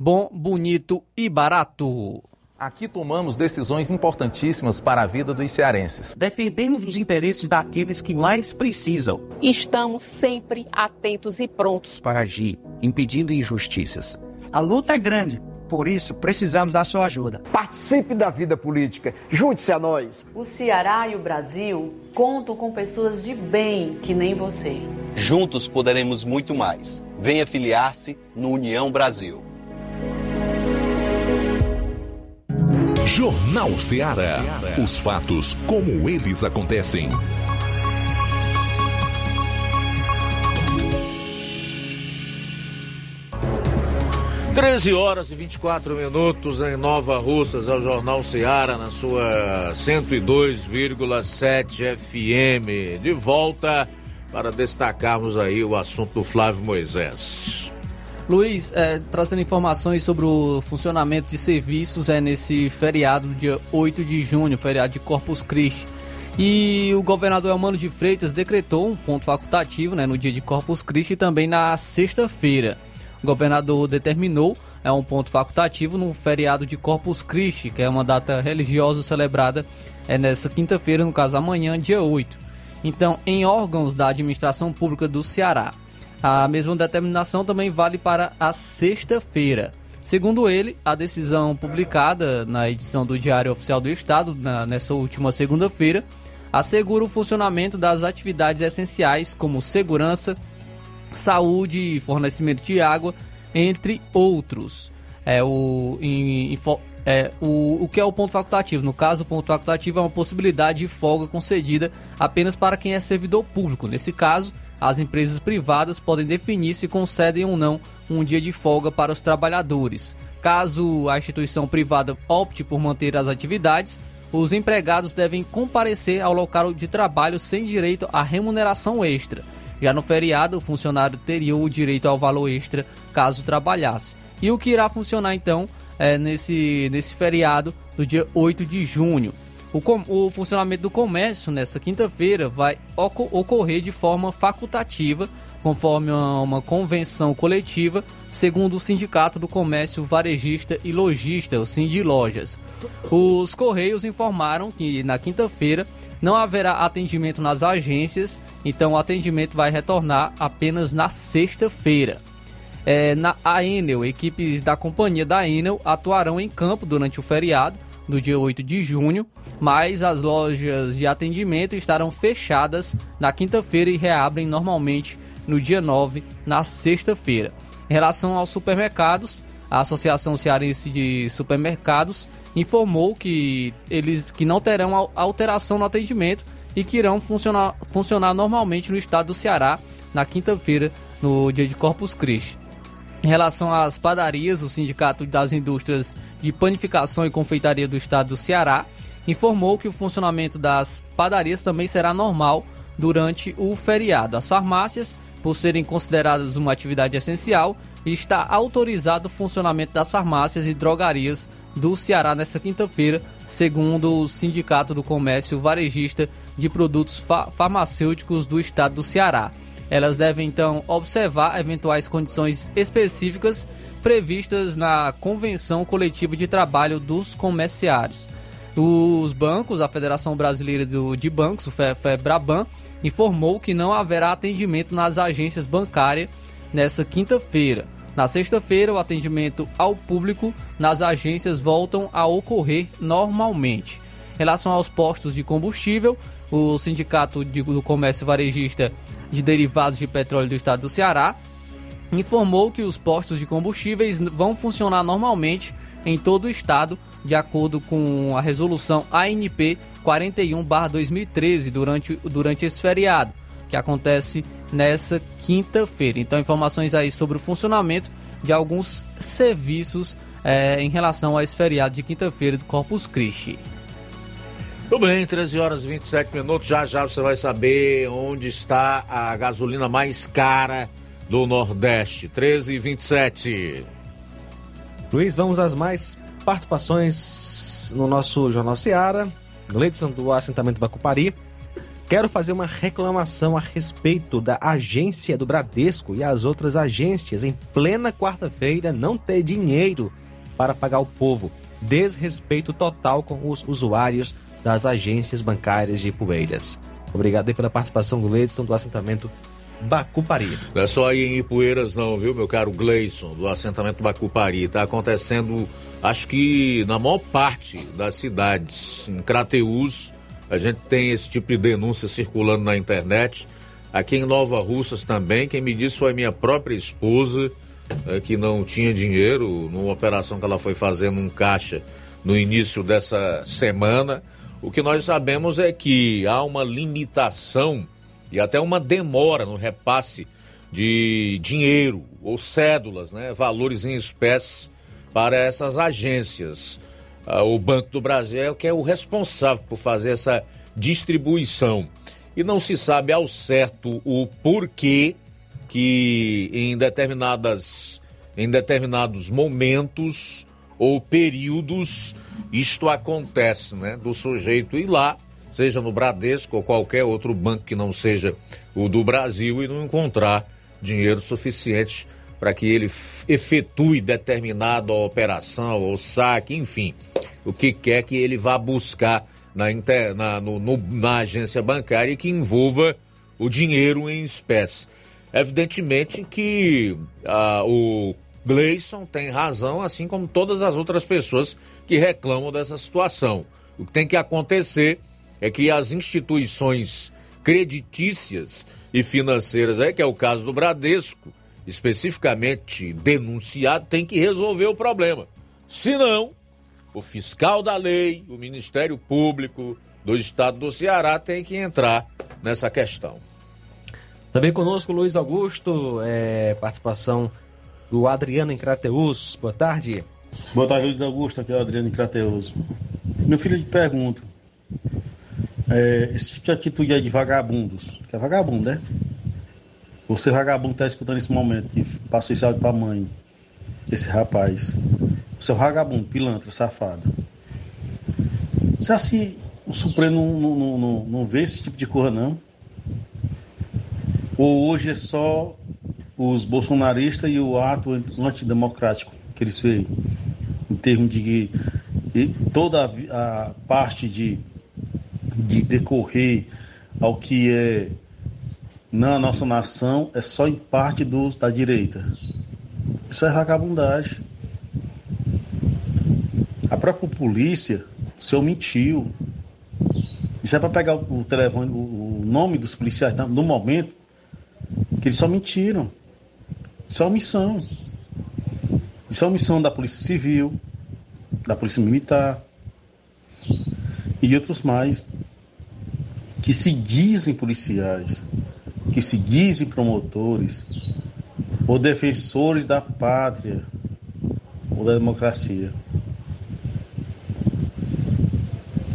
Speaker 3: Bom, bonito e barato.
Speaker 21: Aqui tomamos decisões importantíssimas para a vida dos cearenses.
Speaker 22: Defendemos os interesses daqueles que mais precisam.
Speaker 18: Estamos sempre atentos e prontos
Speaker 22: para agir, impedindo injustiças. A luta é grande, por isso precisamos da sua ajuda.
Speaker 23: Participe da vida política, junte-se a nós.
Speaker 16: O Ceará e o Brasil contam com pessoas de bem que nem você.
Speaker 24: Juntos poderemos muito mais. Venha filiar-se no União Brasil.
Speaker 6: Jornal Seara. Os fatos como eles acontecem.
Speaker 1: 13 horas e 24 minutos em Nova Russas, ao Jornal Seara, na sua 102,7 FM. De volta para destacarmos aí o assunto do Flávio Moisés.
Speaker 3: Luiz, é, trazendo informações sobre o funcionamento de serviços é nesse feriado, dia 8 de junho, feriado de Corpus Christi. E o governador Elmano de Freitas decretou um ponto facultativo né, no dia de Corpus Christi e também na sexta-feira. O governador determinou é um ponto facultativo no feriado de Corpus Christi, que é uma data religiosa celebrada é nessa quinta-feira, no caso amanhã, dia 8. Então, em órgãos da administração pública do Ceará, a mesma determinação também vale para a sexta-feira. Segundo ele, a decisão publicada na edição do Diário Oficial do Estado, na, nessa última segunda-feira, assegura o funcionamento das atividades essenciais como segurança, saúde e fornecimento de água, entre outros. É o, em, em, é, o, o que é o ponto facultativo? No caso, o ponto facultativo é uma possibilidade de folga concedida apenas para quem é servidor público. Nesse caso, as empresas privadas podem definir se concedem ou não um dia de folga para os trabalhadores. Caso a instituição privada opte por manter as atividades, os empregados devem comparecer ao local de trabalho sem direito à remuneração extra. Já no feriado, o funcionário teria o direito ao valor extra caso trabalhasse. E o que irá funcionar então é, nesse, nesse feriado do dia 8 de junho? O, com, o funcionamento do comércio nessa quinta-feira vai ocorrer de forma facultativa, conforme uma, uma, convenção coletiva, segundo o Sindicato do Comércio Varejista e Logista, o Sind Lojas. Os Correios informaram que na quinta-feira não haverá atendimento nas agências, então o atendimento vai retornar apenas na sexta-feira. É, na a Enel, equipes da companhia da Enel atuarão em campo durante o feriado do dia 8 de junho, mas as lojas de atendimento estarão fechadas na quinta-feira e reabrem normalmente no dia 9, na sexta-feira. Em relação aos supermercados, a Associação Cearense de Supermercados informou que eles que não terão alteração no atendimento e que irão funcionar, funcionar normalmente no estado do Ceará na quinta-feira, no dia de Corpus Christi. Em relação às padarias, o Sindicato das Indústrias de Panificação e Confeitaria do Estado do Ceará informou que o funcionamento das padarias também será normal durante o feriado. As farmácias, por serem consideradas uma atividade essencial, está autorizado o funcionamento das farmácias e drogarias do Ceará nesta quinta-feira, segundo o Sindicato do Comércio Varejista de Produtos fa Farmacêuticos do Estado do Ceará. Elas devem então observar eventuais condições específicas previstas na Convenção Coletiva de Trabalho dos Comerciários. Os bancos, a Federação Brasileira de Bancos, o FEBRABAN, informou que não haverá atendimento nas agências bancárias nessa quinta-feira. Na sexta-feira, o atendimento ao público nas agências voltam a ocorrer normalmente. Em relação aos postos de combustível, o Sindicato do Comércio Varejista de Derivados de Petróleo do Estado do Ceará informou que os postos de combustíveis vão funcionar normalmente em todo o estado, de acordo com a resolução ANP 41/2013 durante, durante esse feriado, que acontece nessa quinta-feira. Então, informações aí sobre o funcionamento de alguns serviços é, em relação a esse feriado de quinta-feira do Corpus Christi.
Speaker 1: Tudo bem, 13 horas e 27 minutos. Já já você vai saber onde está a gasolina mais cara do Nordeste. 13 e 27.
Speaker 2: Luiz, vamos às mais participações no nosso Jornal Seara. Leidson do assentamento Bacupari. Quero fazer uma reclamação a respeito da agência do Bradesco e as outras agências em plena quarta-feira não ter dinheiro para pagar o povo. Desrespeito total com os usuários das agências bancárias de Ipueiras. Obrigado pela participação do Leidson do assentamento Bacupari.
Speaker 1: Não é só aí em Ipueiras não, viu, meu caro Gleison, do assentamento Bacupari. Está acontecendo, acho que na maior parte das cidades, em Crateús, a gente tem esse tipo de denúncia circulando na internet. Aqui em Nova Russas também, quem me disse foi minha própria esposa, é, que não tinha dinheiro numa operação que ela foi fazer num caixa no início dessa semana. O que nós sabemos é que há uma limitação e até uma demora no repasse de dinheiro ou cédulas, né, valores em espécie para essas agências. Ah, o Banco do Brasil é o que é o responsável por fazer essa distribuição. E não se sabe ao certo o porquê que em determinadas em determinados momentos ou períodos isto acontece, né? Do sujeito ir lá, seja no Bradesco ou qualquer outro banco que não seja o do Brasil e não encontrar dinheiro suficiente para que ele efetue determinada operação ou saque, enfim, o que quer que ele vá buscar na, inter, na, no, no, na agência bancária que envolva o dinheiro em espécie. Evidentemente que ah, o Gleison tem razão, assim como todas as outras pessoas que reclamam dessa situação. O que tem que acontecer é que as instituições creditícias e financeiras, é que é o caso do Bradesco, especificamente denunciado, tem que resolver o problema. Senão, o fiscal da lei, o Ministério Público do Estado do Ceará tem que entrar nessa questão.
Speaker 2: Também conosco Luiz Augusto, é, participação do Adriano em Crateus. Boa tarde.
Speaker 25: Boa tarde, Luiz Augusto, aqui é o Adriano em Crateus. Meu filho, eu te pergunto, é, esse tipo de atitude aí de vagabundos, que é vagabundo, né? Você vagabundo está escutando esse momento, que passou esse áudio para a mãe, esse rapaz. Você é vagabundo, pilantra, safado. Você assim, o Supremo não, não, não, não vê esse tipo de coisa, não? Ou hoje é só os bolsonaristas e o ato antidemocrático que eles veem, em termos de que toda a, parte de, de decorrer ao que é na nossa nação é só em parte do, da direita. Isso é vagabundagem. A própria polícia, o senhor mentiu. Isso é para pegar o, telefone, o, nome dos policiais no momento que eles só mentiram. Isso é omissão. Isso é omissão da Polícia Civil, da Polícia Militar e outros mais que se dizem policiais que se dizem promotores ou defensores da pátria ou da democracia.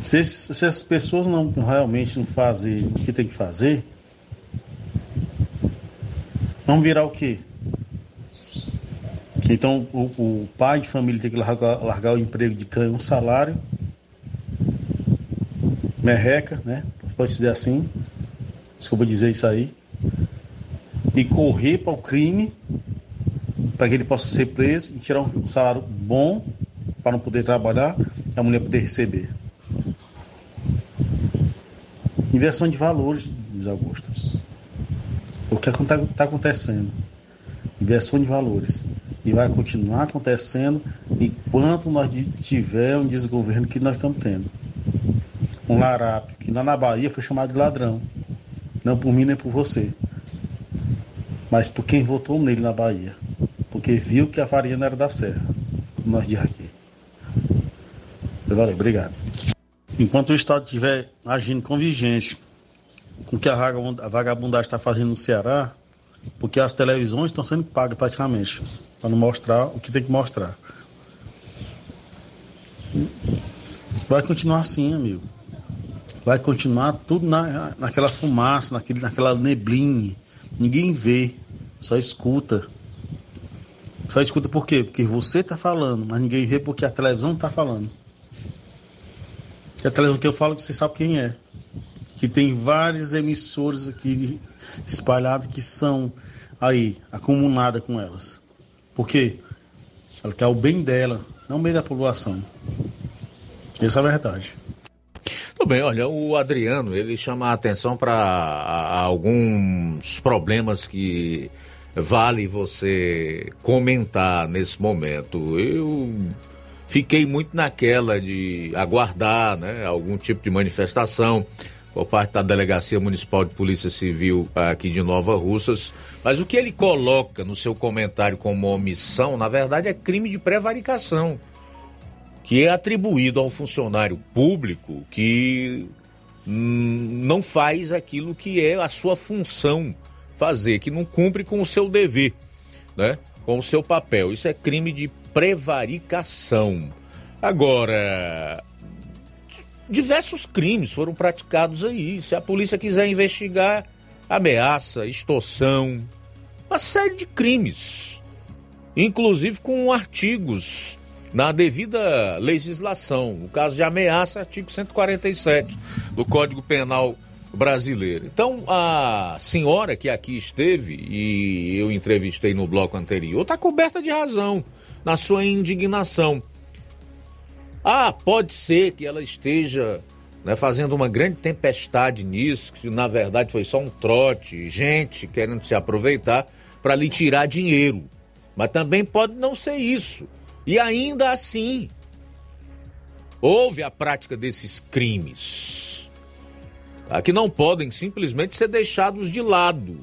Speaker 25: Se, se as pessoas não realmente não fazem o que tem que fazer, vão virar o quê? Então o, o pai de família tem que largar, largar o emprego de ganhar um salário, merreca, né? Pode dizer assim. Desculpa dizer isso aí e correr para o crime para que ele possa ser preso e tirar um salário bom para não poder trabalhar e a mulher poder receber. Inversão de valores, diz Augusto. O que está tá acontecendo? Inversão de valores. E vai continuar acontecendo enquanto nós tivermos um desgoverno que nós estamos tendo. Um larápio, que lá na Bahia foi chamado de ladrão. Não por mim nem por você mas por quem votou nele na Bahia. Porque viu que a farinha não era da serra, como nós diz aqui. Valeu, obrigado. Enquanto o Estado estiver agindo convigente com o que a vagabundagem está fazendo no Ceará, porque as televisões estão sendo pagas praticamente, para não mostrar o que tem que mostrar. Vai continuar assim, amigo. Vai continuar tudo na, naquela fumaça, naquele, naquela neblina. Ninguém vê só escuta. Só escuta por quê? Porque você está falando, mas ninguém vê porque a televisão está falando. E a televisão que eu falo, você sabe quem é. Que tem vários emissores aqui espalhados que são aí, acumuladas com elas. Por quê? Ela quer o bem dela, não o bem da população. Essa é a verdade.
Speaker 1: Tudo bem, olha, o Adriano, ele chama a atenção para alguns problemas que vale você comentar nesse momento. Eu fiquei muito naquela de aguardar né, algum tipo de manifestação por parte da Delegacia Municipal de Polícia Civil aqui de Nova Russas. Mas o que ele coloca no seu comentário como omissão, na verdade, é crime de prevaricação, que é atribuído a um funcionário público que hum, não faz aquilo que é a sua função fazer, que não cumpre com o seu dever, né? Com o seu papel. Isso é crime de prevaricação. Agora, diversos crimes foram praticados aí. Se a polícia quiser investigar, ameaça, extorsão, uma série de crimes, inclusive com artigos na devida legislação. No caso de ameaça, artigo 147 do Código Penal brasileiro. Então, a senhora que aqui esteve e eu entrevistei no bloco anterior está coberta de razão na sua indignação. Ah, pode ser que ela esteja né, fazendo uma grande tempestade nisso, que na verdade foi só um trote, gente querendo se aproveitar para lhe tirar dinheiro. Mas também pode não ser isso. E ainda assim, houve a prática desses crimes, tá? que não podem simplesmente ser deixados de lado.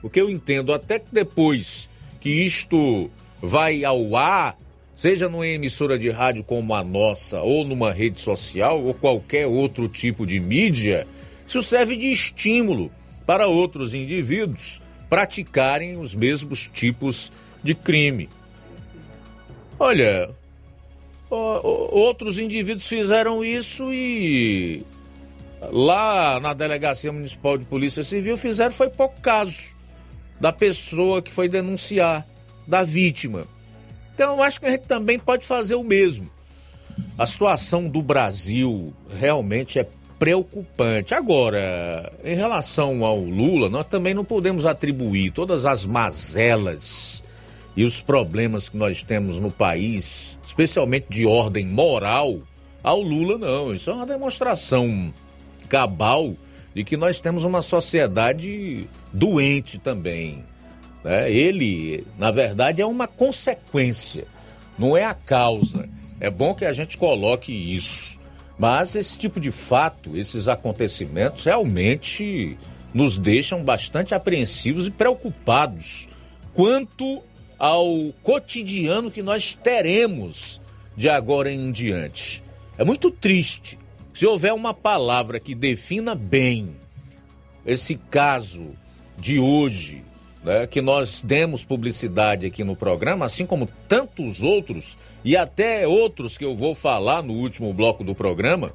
Speaker 1: Porque eu entendo até que depois que isto vai ao ar, seja numa emissora de rádio como a nossa, ou numa rede social, ou qualquer outro tipo de mídia, isso serve de estímulo para outros indivíduos praticarem os mesmos tipos de crime. Olha, outros indivíduos fizeram isso e lá na Delegacia Municipal de Polícia Civil fizeram foi pouco caso da pessoa que foi denunciar, da vítima. Então eu acho que a gente também pode fazer o mesmo. A situação do Brasil realmente é preocupante. Agora, em relação ao Lula, nós também não podemos atribuir todas as mazelas e os problemas que nós temos no país, especialmente de ordem moral, ao Lula, não. Isso é uma demonstração cabal de que nós temos uma sociedade doente também. Né? Ele, na verdade, é uma consequência, não é a causa. É bom que a gente coloque isso. Mas esse tipo de fato, esses acontecimentos, realmente nos deixam bastante apreensivos e preocupados quanto ao cotidiano que nós teremos de agora em diante. É muito triste. Se houver uma palavra que defina bem esse caso de hoje, né, que nós demos publicidade aqui no programa, assim como tantos outros e até outros que eu vou falar no último bloco do programa,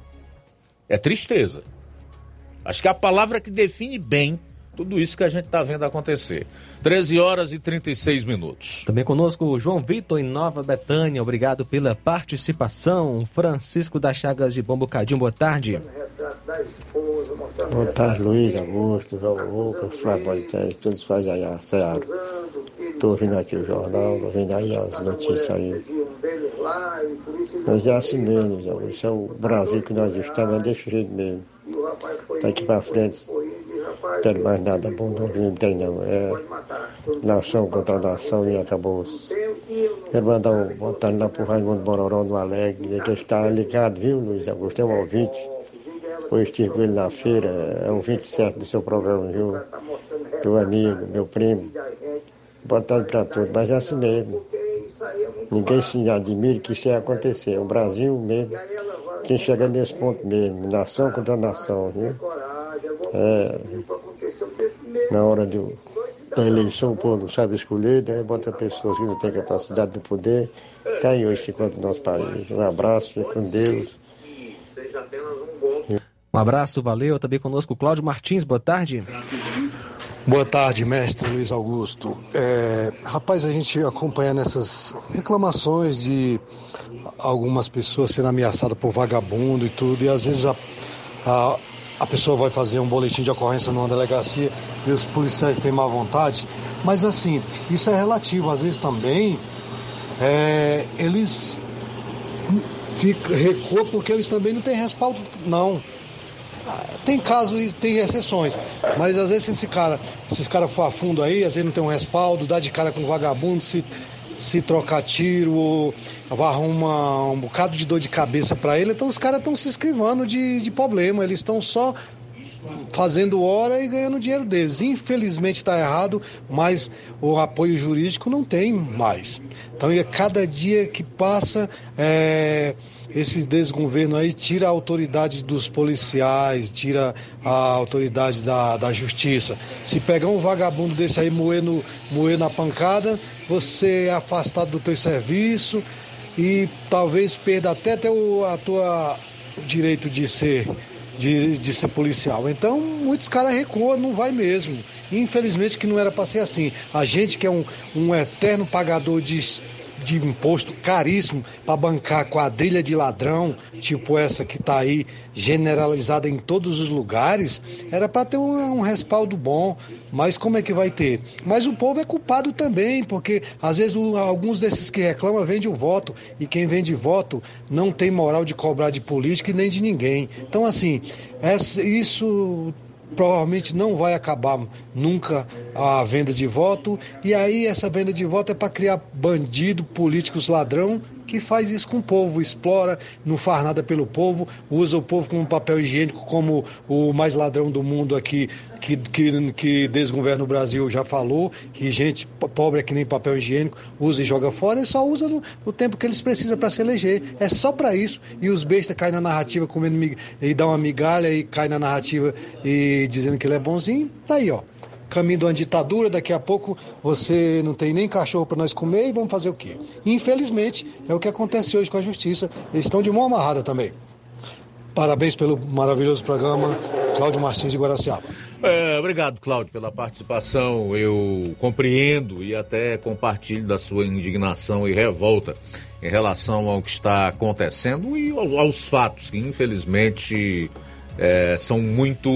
Speaker 1: é tristeza. Acho que é a palavra que define bem tudo isso que a gente está vendo acontecer. 13 horas e 36 minutos.
Speaker 2: Também conosco o João Vitor em Nova Betânia. Obrigado pela participação. Francisco das Chagas de Bombocadinho, boa tarde.
Speaker 26: Boa tarde, Luiz Augusto, João Lucas, Flávio todos fazem aí a Seara. Estou ouvindo aqui o jornal, estou ouvindo aí as notícias aí. Mas é assim mesmo, João. Isso é o Brasil que nós estamos, é desse jeito mesmo. Daqui para frente, quero mais nada bom, não, não tem não. É nação contra nação e acabou. Quero mandar um botar lá pro Raimundo Bororó no Alegre, que está ligado, viu, Luiz Augusto? É um ouvinte. Hoje estive com ele na feira, é um 27 do seu programa, viu? Meu amigo, meu primo. Boa tarde para todos, mas é assim mesmo. Ninguém se admira que isso ia acontecer. O Brasil mesmo, quem chega nesse ponto mesmo, nação contra nação, viu? É, na hora de, da eleição, o povo não sabe escolher, daí bota pessoas que não têm capacidade de poder. Está aí hoje enquanto nosso país. Um abraço, fique com Deus.
Speaker 2: Um abraço, valeu. Também conosco Cláudio Martins, boa tarde.
Speaker 27: Boa tarde, mestre Luiz Augusto. É, rapaz, a gente acompanha nessas reclamações de algumas pessoas sendo ameaçadas por vagabundo e tudo, e às vezes a, a, a pessoa vai fazer um boletim de ocorrência numa delegacia e os policiais têm má vontade, mas assim, isso é relativo, às vezes também é, eles ficam, recuam porque eles também não têm respaldo, não. Tem casos e tem exceções, mas às vezes esse cara, esses caras for a fundo aí, às vezes não tem um respaldo, dá de cara com vagabundo, se, se trocar tiro, arruma um bocado de dor de cabeça para ele, então os caras estão se escrivando de, de problema, eles estão só fazendo hora e ganhando dinheiro deles. Infelizmente está errado, mas o apoio jurídico não tem mais. Então, e cada dia que passa, é, esses desgovernos aí tira a autoridade dos policiais, tira a autoridade da, da justiça. Se pegar um vagabundo desse aí moer, moer na pancada, você é afastado do teu serviço e talvez perda até teu, a tua direito de ser de, de ser policial. Então, muitos caras recuam, não vai mesmo. Infelizmente que não era para ser assim. A gente que é um, um eterno pagador de de imposto caríssimo para bancar quadrilha de ladrão, tipo essa que está aí generalizada em todos os lugares, era para ter um, um, respaldo bom. Mas como é que vai ter? Mas o povo é culpado também, porque às vezes o, alguns desses que reclamam vendem o voto e quem vende voto não tem moral de cobrar de política e nem de ninguém. Então assim, essa, isso provavelmente não vai acabar nunca a venda de voto. E aí essa venda de voto é para criar bandido, políticos ladrão que faz isso com o povo, explora, não faz nada pelo povo, usa o povo como papel higiênico, como o mais ladrão do mundo aqui, que, que, que desgoverna o Brasil já falou, que gente pobre é que nem papel higiênico, usa e joga fora, e só usa no, no tempo que eles precisam para se eleger. É só para isso. E os bestas caem na narrativa comendo e dá uma migalha e cai na narrativa e dizendo que ele é bonzinho. Tá aí, ó caminho de uma ditadura, daqui a pouco você não tem nem cachorro para nós comer e vamos fazer o quê? Infelizmente, é o que acontece hoje com a justiça. Eles estão de mão amarrada também. Parabéns pelo maravilhoso programa, Cláudio Martins de Guaraciaba.
Speaker 1: É, obrigado, Cláudio, pela participação. Eu compreendo e até compartilho da sua indignação e revolta em relação ao que está acontecendo e aos fatos que, infelizmente, é, são muito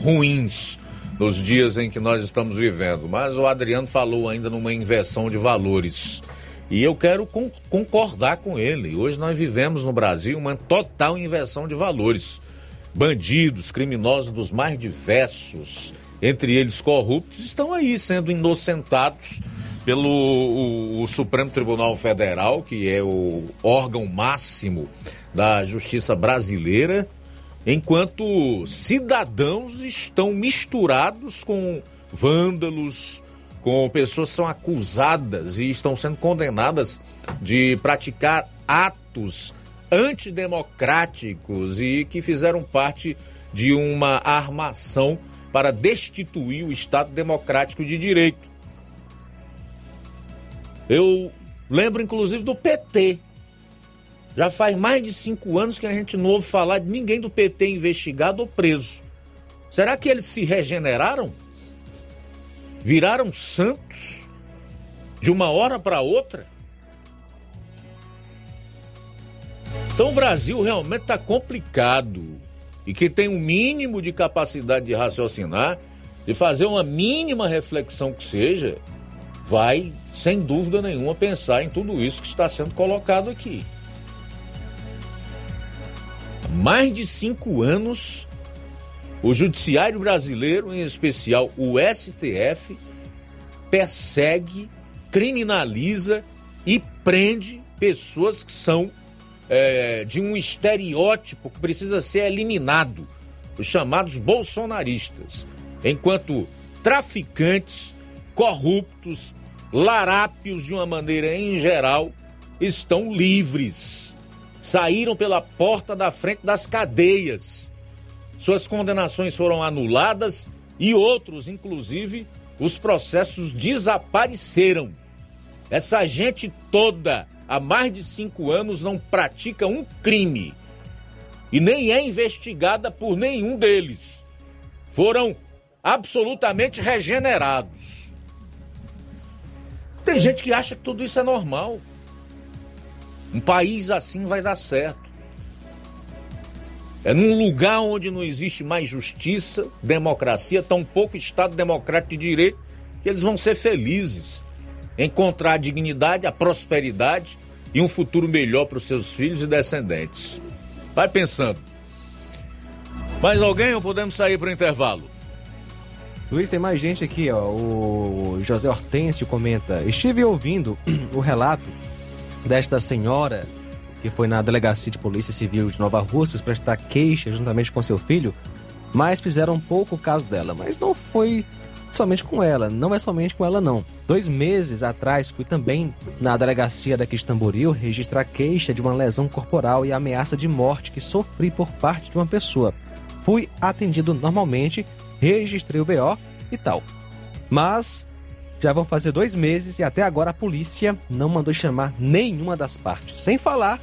Speaker 1: ruins nos dias em que nós estamos vivendo. Mas o Adriano falou ainda numa inversão de valores. E eu quero con concordar com ele. Hoje nós vivemos no Brasil uma total inversão de valores. Bandidos, criminosos dos mais diversos, entre eles corruptos, estão aí sendo inocentados pelo o, o Supremo Tribunal Federal, que é o órgão máximo da justiça brasileira, enquanto cidadãos estão misturados com vândalos, com pessoas que são acusadas e estão sendo condenadas de praticar atos antidemocráticos e que fizeram parte de uma armação para destituir o Estado democrático de direito. Eu lembro inclusive do PT, já faz mais de cinco anos que a gente não ouve falar de ninguém do PT investigado ou preso. Será que eles se regeneraram? Viraram santos? De uma hora para outra? Então o Brasil realmente está complicado. E quem tem um mínimo de capacidade de raciocinar, de fazer uma mínima reflexão que seja, vai, sem dúvida nenhuma, pensar em tudo isso que está sendo colocado aqui mais de cinco anos, o Judiciário Brasileiro, em especial o STF, persegue, criminaliza e prende pessoas que são é, de um estereótipo que precisa ser eliminado, os chamados bolsonaristas, enquanto traficantes, corruptos, larápios de uma maneira em geral, estão livres saíram pela porta da frente das cadeias. Suas condenações foram anuladas e outros, inclusive, os processos desapareceram. Essa gente toda, há mais de cinco anos, não pratica um crime e nem é investigada por nenhum deles. Foram absolutamente regenerados. Tem gente que acha que tudo isso é normal. Um país assim vai dar certo. É num lugar onde não existe mais justiça, democracia, tampouco Estado democrático de direito, que eles vão ser felizes. Encontrar a dignidade, a prosperidade e um futuro melhor para os seus filhos e descendentes. Vai pensando. Mais alguém ou podemos sair para o intervalo?
Speaker 2: Luiz, tem mais gente aqui, ó. O José Hortêncio comenta: Estive ouvindo (clears throat) o relato desta senhora que foi na delegacia de polícia civil de Nova Russas prestar queixa juntamente com seu filho, mas fizeram pouco caso dela. Mas não foi somente com ela, não é somente com ela não. Dois meses atrás fui também na delegacia daqui de Tamboril registrar queixa de uma lesão corporal e ameaça de morte que sofri por parte de uma pessoa. Fui atendido normalmente, registrei o BO e tal. Mas já vão fazer dois meses e até agora a polícia não mandou chamar nenhuma das partes. Sem falar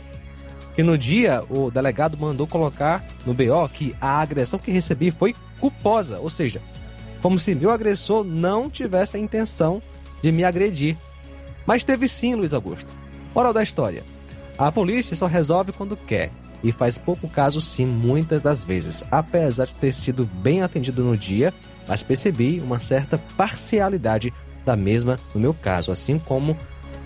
Speaker 2: que no dia o delegado mandou colocar no BO que a agressão que recebi foi culposa, ou seja, como se meu agressor não tivesse a intenção de me agredir. Mas teve sim, Luiz Augusto. Moral da história: a polícia só resolve quando quer e faz pouco caso sim muitas das vezes. Apesar de ter sido bem atendido no dia, mas percebi uma certa parcialidade da mesma no meu caso, assim como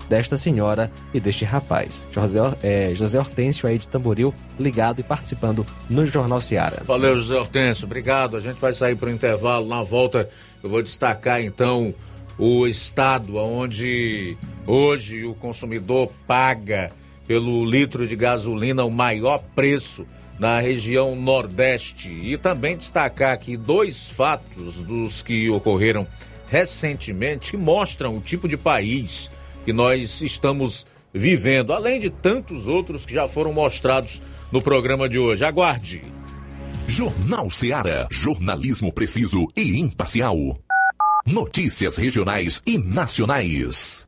Speaker 2: desta senhora e deste rapaz. José, é, José Hortêncio aí de Tamboril, ligado e participando no Jornal Seara.
Speaker 1: Valeu, José Hortêncio, obrigado. A gente vai sair para o intervalo. Na volta, eu vou destacar então o estado onde hoje o consumidor paga pelo litro de gasolina o maior preço na região Nordeste. E também destacar aqui dois fatos dos que ocorreram recentemente mostram o tipo de país que nós estamos vivendo, além de tantos outros que já foram mostrados no programa de hoje. Aguarde.
Speaker 6: Jornal Seara. Jornalismo preciso e imparcial. Notícias regionais e nacionais.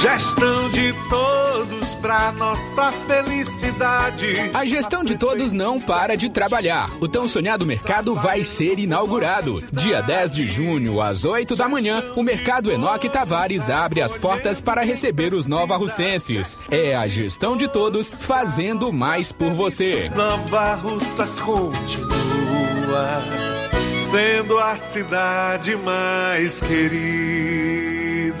Speaker 28: Gestão de todos para nossa felicidade.
Speaker 8: A gestão de todos não para de trabalhar. O tão sonhado mercado vai ser inaugurado. Dia 10 de junho, às 8 da manhã, o Mercado Enoque Tavares abre as portas para receber os nova-russenses. É a gestão de todos fazendo mais por você.
Speaker 28: Nova Russas continua sendo a cidade mais querida.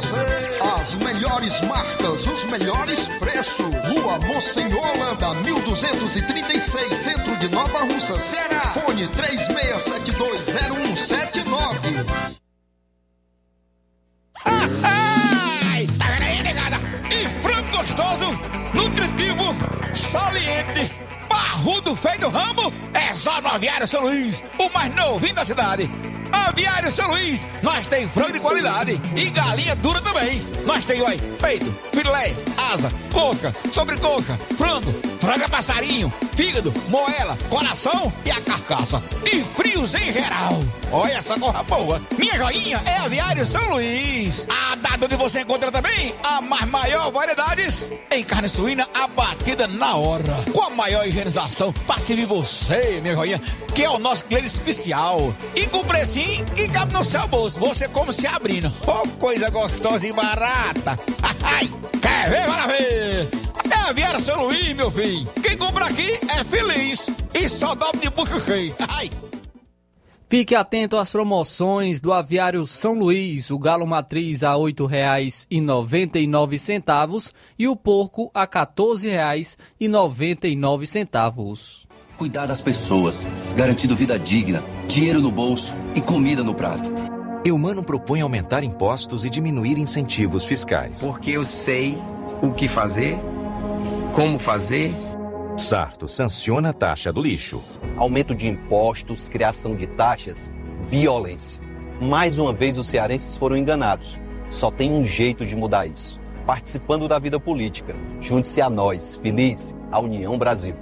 Speaker 29: você. As melhores marcas, os melhores preços. Rua Monsenhor Holanda, 1236, centro de Nova Russa, Ceará. Fone 36720179.
Speaker 30: Ai, tá aí, negada? E frango gostoso, nutritivo, saliente, barrudo feio do ramo, é só no Aviário São Luís, o mais novinho da cidade. Aviário São Luís, nós tem frango de qualidade e galinha dura também. Nós tem, olha, peito, filé, asa, coca, sobrecoca, frango, franga passarinho, fígado, moela, coração e a carcaça. E frios em geral. Olha essa corra boa. Minha joinha é Aviário São Luís. A data onde você encontra também a mais maior variedades em carne suína abatida na hora. Com a maior higienização para servir você, minha joinha, que é o nosso cliente especial. E com precinho que cabe no seu bolso. Você como se abrindo. Oh, coisa gostosa e barata. (laughs) Ai, quer ver, para ver? É Aviário São Luís, meu filho. Quem compra aqui é feliz. E só dobra de bucho cheio. (laughs) Ai.
Speaker 3: Fique atento às promoções do Aviário São Luís, o galo matriz a R$ 8,99 e o porco a R$ 14,99.
Speaker 31: Cuidar das pessoas, garantindo vida digna, dinheiro no bolso e comida no prato.
Speaker 21: Eumano propõe aumentar impostos e diminuir incentivos fiscais.
Speaker 32: Porque eu sei o que fazer, como fazer
Speaker 33: Sarto sanciona a taxa do lixo.
Speaker 24: Aumento de impostos, criação de taxas, violência. Mais uma vez os cearenses foram enganados. Só tem um jeito de mudar isso. Participando da vida política. Junte-se a nós, feliz, a União Brasil.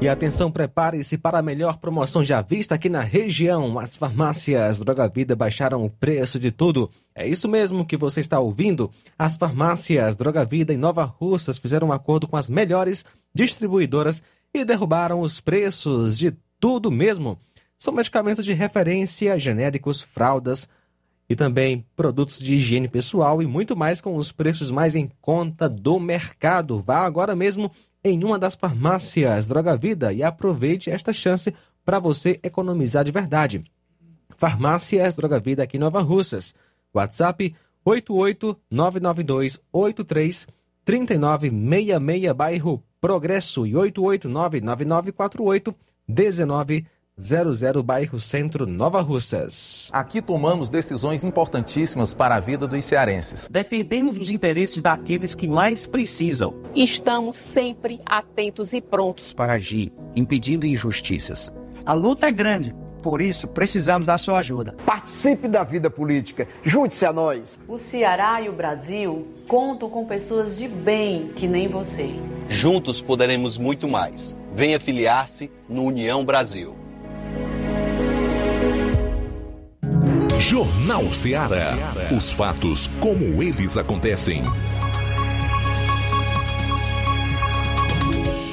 Speaker 2: E atenção, prepare-se para a melhor promoção já vista aqui na região. As farmácias Droga Vida baixaram o preço de tudo. É isso mesmo que você está ouvindo? As farmácias Droga Vida em Nova Russas fizeram um acordo com as melhores distribuidoras e derrubaram os preços de tudo mesmo. São medicamentos de referência, genéricos, fraldas e também produtos de higiene pessoal e muito mais com os preços mais em conta do mercado. Vá agora mesmo em uma das farmácias Droga Vida e aproveite esta chance para você economizar de verdade. Farmácias Droga Vida aqui em Nova Russas. WhatsApp 88992833966, bairro Progresso e 88999481900, bairro Centro, Nova Russas.
Speaker 34: Aqui tomamos decisões importantíssimas para a vida dos cearenses.
Speaker 22: Defendemos os interesses daqueles que mais precisam.
Speaker 18: Estamos sempre atentos e prontos
Speaker 22: para agir, impedindo injustiças. A luta é grande, por isso precisamos da sua ajuda.
Speaker 23: Participe da vida política, junte-se a nós.
Speaker 16: O Ceará e o Brasil contam com pessoas de bem que nem você.
Speaker 24: Juntos poderemos muito mais. Venha filiar-se no União Brasil.
Speaker 6: Jornal Ceará. Os fatos como eles acontecem.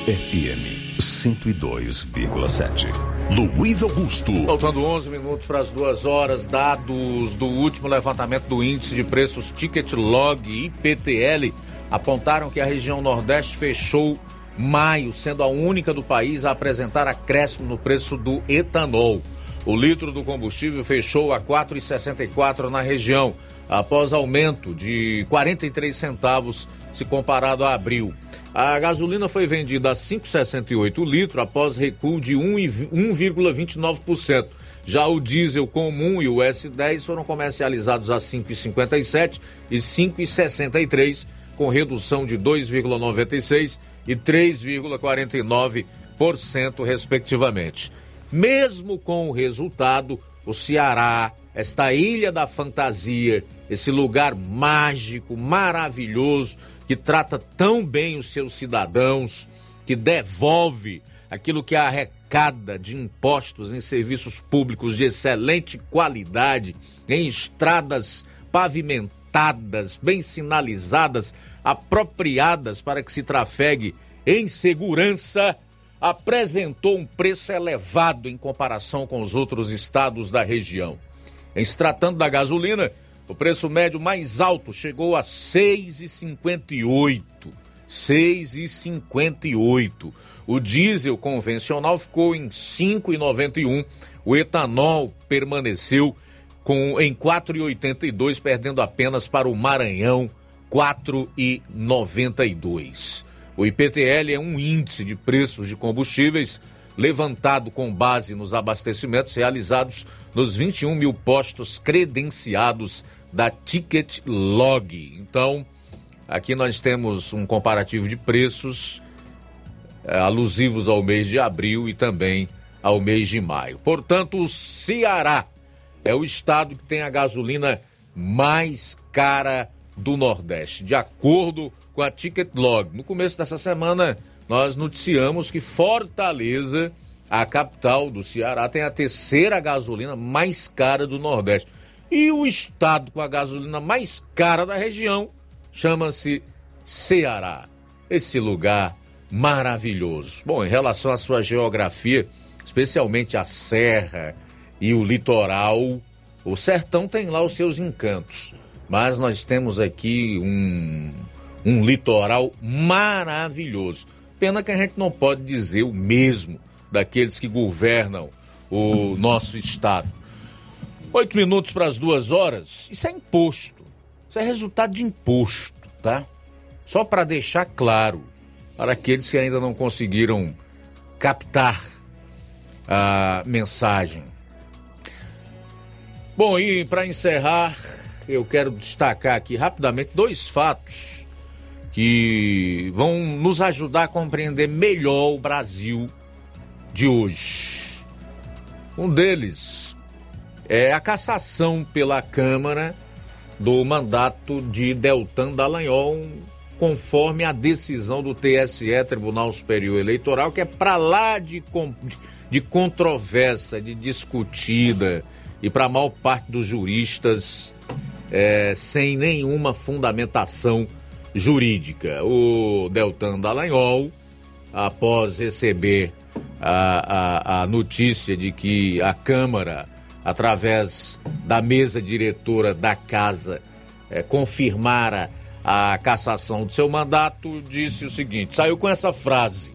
Speaker 6: FM 102,7. Luiz Augusto.
Speaker 1: Faltando 11 minutos para as duas horas, dados do último levantamento do índice de preços Ticket Log IPTL apontaram que a região Nordeste fechou maio, sendo a única do país a apresentar acréscimo no preço do etanol. O litro do combustível fechou a 4,64 na região, após aumento de 43 centavos se comparado a abril. A gasolina foi vendida a 5,68 litro após recuo de 1,29%. Já o diesel comum e o S10 foram comercializados a 5,57 e 5,63, com redução de 2,96 e 3,49%, respectivamente. Mesmo com o resultado, o Ceará, esta ilha da fantasia, esse lugar mágico, maravilhoso, que trata tão bem os seus cidadãos, que devolve aquilo que arrecada de impostos em serviços públicos de excelente qualidade, em estradas pavimentadas, bem sinalizadas, apropriadas para que se trafegue em segurança, apresentou um preço elevado em comparação com os outros estados da região. Em se tratando da gasolina, o preço médio mais alto chegou a 6,58. 6,58. O diesel convencional ficou em 5,91. O etanol permaneceu com em 4,82, perdendo apenas para o Maranhão 4,92. O IPTL é um índice de preços de combustíveis levantado com base nos abastecimentos realizados nos 21 mil postos credenciados da Ticket Log. Então, aqui nós temos um comparativo de preços é, alusivos ao mês de abril e também ao mês de maio. Portanto, o Ceará é o estado que tem a gasolina mais cara do Nordeste, de acordo com a Ticket Log. No começo dessa semana, nós noticiamos que Fortaleza, a capital do Ceará, tem a terceira gasolina mais cara do Nordeste. E o estado com a gasolina mais cara da região chama-se Ceará. Esse lugar maravilhoso. Bom, em relação à sua geografia, especialmente a serra e o litoral, o sertão tem lá os seus encantos. Mas nós temos aqui um, um litoral maravilhoso. Pena que a gente não pode dizer o mesmo daqueles que governam o nosso estado. Oito minutos para as duas horas, isso é imposto. Isso é resultado de imposto, tá? Só para deixar claro para aqueles que ainda não conseguiram captar a mensagem. Bom, e para encerrar, eu quero destacar aqui rapidamente dois fatos que vão nos ajudar a compreender melhor o Brasil de hoje. Um deles é a cassação pela Câmara do mandato de Deltan Dallagnol, conforme a decisão do TSE, Tribunal Superior Eleitoral, que é para lá de, de controvérsia, de discutida, e para a maior parte dos juristas, é, sem nenhuma fundamentação jurídica. O Deltan Dallagnol, após receber a, a, a notícia de que a Câmara, através da mesa diretora da casa, é, confirmara a cassação do seu mandato, disse o seguinte: saiu com essa frase.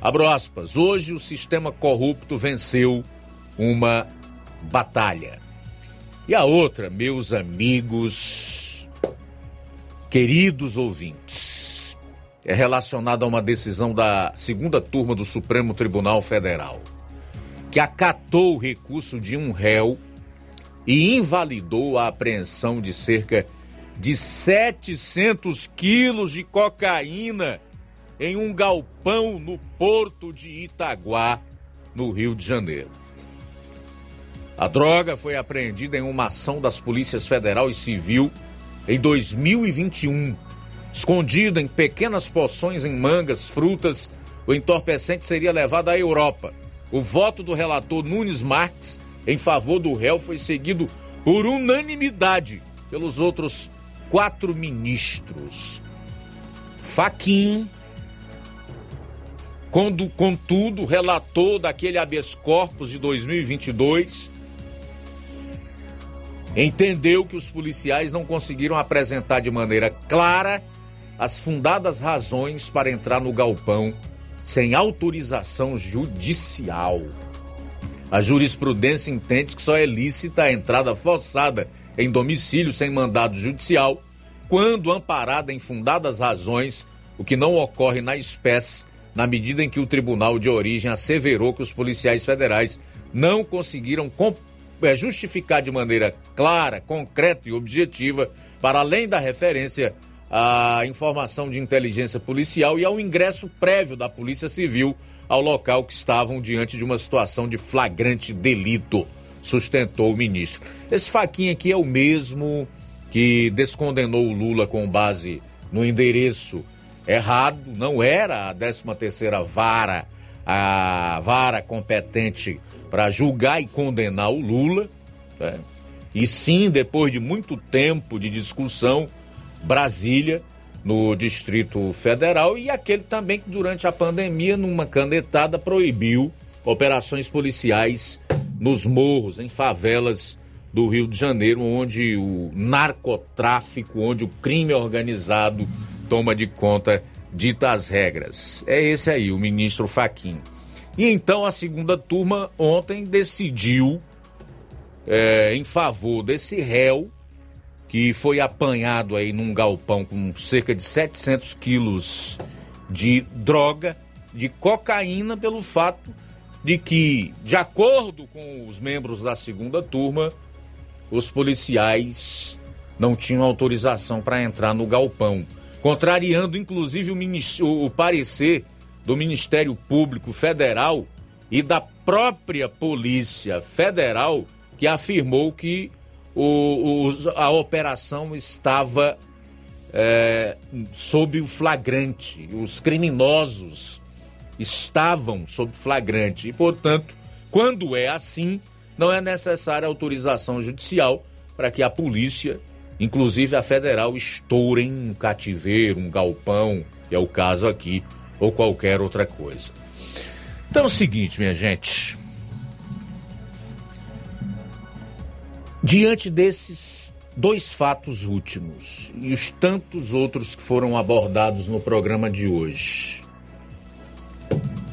Speaker 1: Abro aspas. Hoje o sistema corrupto venceu uma batalha. E a outra, meus amigos, queridos ouvintes, é relacionada a uma decisão da segunda turma do Supremo Tribunal Federal, que acatou o recurso de um réu e invalidou a apreensão de cerca de 700 quilos de cocaína em um galpão no porto de Itaguá, no Rio de Janeiro. A droga foi apreendida em uma ação das polícias federal e civil em 2021. Escondida em pequenas poções em mangas, frutas, o entorpecente seria levado à Europa. O voto do relator Nunes Marques em favor do réu foi seguido por unanimidade pelos outros quatro ministros. Faquim, contudo, relator daquele habeas corpus de 2022, entendeu que os policiais não conseguiram apresentar de maneira clara as fundadas razões para entrar no galpão sem autorização judicial. A jurisprudência entende que só é lícita a entrada forçada em domicílio sem mandado judicial quando amparada em fundadas razões, o que não ocorre na espécie, na medida em que o tribunal de origem asseverou que os policiais federais não conseguiram justificar de maneira clara, concreta e objetiva, para além da referência à informação de inteligência policial e ao ingresso prévio da Polícia Civil ao local que estavam diante de uma situação de flagrante delito, sustentou o ministro. Esse faquinha aqui é o mesmo que descondenou o Lula com base no endereço errado, não era a 13 terceira vara, a vara competente para julgar e condenar o Lula. Né? E sim, depois de muito tempo de discussão, Brasília, no Distrito Federal, e aquele também que durante a pandemia, numa canetada, proibiu operações policiais nos morros, em favelas do Rio de Janeiro, onde o narcotráfico, onde o crime organizado toma de conta ditas regras. É esse aí, o ministro Faquim. E então a segunda turma ontem decidiu é, em favor desse réu que foi apanhado aí num galpão com cerca de 700 quilos de droga, de cocaína, pelo fato de que, de acordo com os membros da segunda turma, os policiais não tinham autorização para entrar no galpão, contrariando inclusive o, o parecer do Ministério Público Federal e da própria Polícia Federal, que afirmou que o, o, a operação estava é, sob o flagrante, os criminosos estavam sob flagrante. E, portanto, quando é assim, não é necessária autorização judicial para que a polícia, inclusive a federal, estourem um cativeiro, um galpão, que é o caso aqui ou qualquer outra coisa. Então é o seguinte, minha gente. Diante desses dois fatos últimos e os tantos outros que foram abordados no programa de hoje,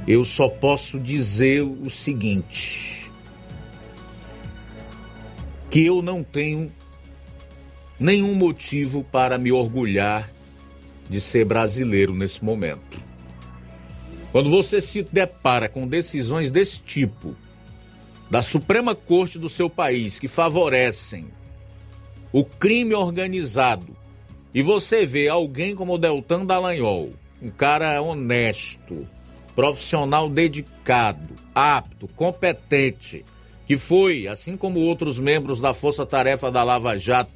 Speaker 1: eu só posso dizer o seguinte: que eu não tenho nenhum motivo para me orgulhar de ser brasileiro nesse momento. Quando você se depara com decisões desse tipo, da Suprema Corte do seu país, que favorecem o crime organizado e você vê alguém como o Deltan Dallagnol, um cara honesto, profissional dedicado, apto, competente, que foi, assim como outros membros da Força Tarefa da Lava Jato,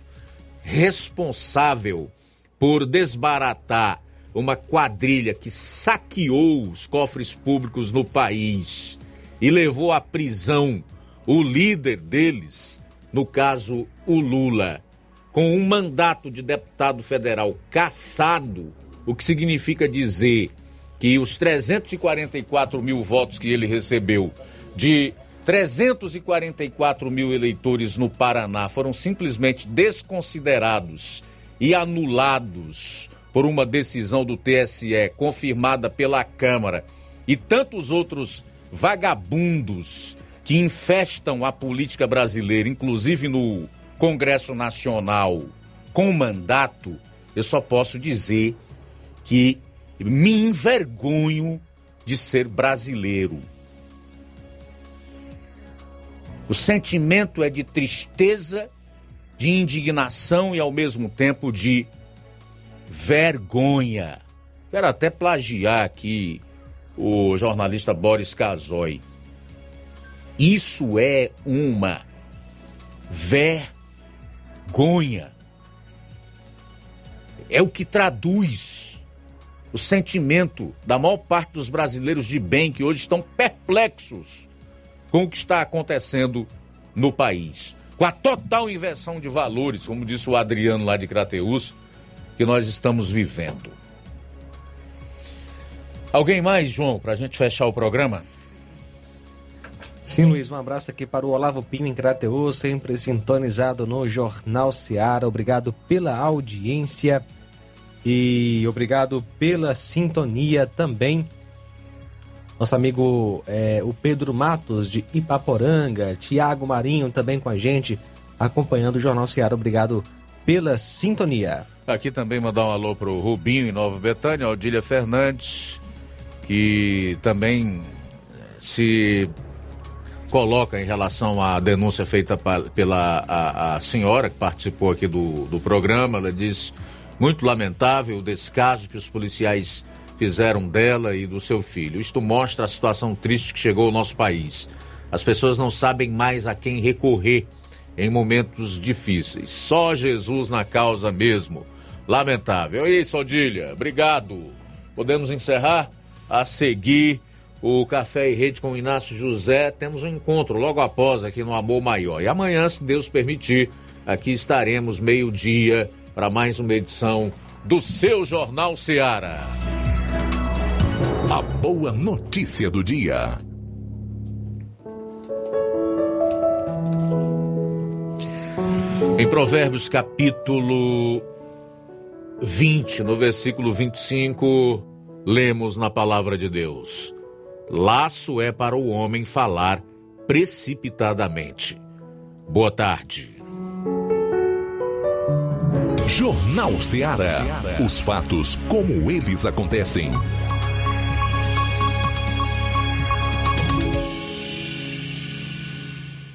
Speaker 1: responsável por desbaratar uma quadrilha que saqueou os cofres públicos no país e levou à prisão o líder deles, no caso o Lula, com um mandato de deputado federal cassado, o que significa dizer que os 344 mil votos que ele recebeu de 344 mil eleitores no Paraná foram simplesmente desconsiderados e anulados por uma decisão do TSE confirmada pela Câmara e tantos outros vagabundos que infestam a política brasileira, inclusive no Congresso Nacional, com mandato, eu só posso dizer que me envergonho de ser brasileiro. O sentimento é de tristeza, de indignação e ao mesmo tempo de vergonha. Quero até plagiar aqui o jornalista Boris Casoy. Isso é uma vergonha. É o que traduz o sentimento da maior parte dos brasileiros de bem que hoje estão perplexos com o que está acontecendo no país. Com a total inversão de valores, como disse o Adriano lá de Crateus, que nós estamos vivendo. Alguém mais, João, para a gente fechar o programa?
Speaker 2: Sim, Luiz, um abraço aqui para o Olavo Pinho em Crateus, sempre sintonizado no Jornal Seara. Obrigado pela audiência e obrigado pela sintonia também. Nosso amigo é, o Pedro Matos de Ipaporanga, Tiago Marinho também com a gente, acompanhando o Jornal Seara. Obrigado pela sintonia.
Speaker 1: Aqui também mandar um alô pro Rubinho em Nova Betânia, Odília Fernandes, que também se coloca em relação à denúncia feita pela a, a senhora que participou aqui do, do programa. Ela diz muito lamentável o descaso que os policiais fizeram dela e do seu filho. Isto mostra a situação triste que chegou ao nosso país. As pessoas não sabem mais a quem recorrer em momentos difíceis. Só Jesus na causa mesmo. Lamentável. É isso, Odília. Obrigado. Podemos encerrar? A seguir, o Café e Rede com Inácio José. Temos um encontro logo após aqui no Amor Maior. E amanhã, se Deus permitir, aqui estaremos meio-dia para mais uma edição do seu Jornal Seara.
Speaker 6: A boa notícia do dia.
Speaker 1: Em Provérbios capítulo 20, no versículo 25, lemos na palavra de Deus: Laço é para o homem falar precipitadamente. Boa tarde.
Speaker 6: Jornal Ceará. Os fatos como eles acontecem.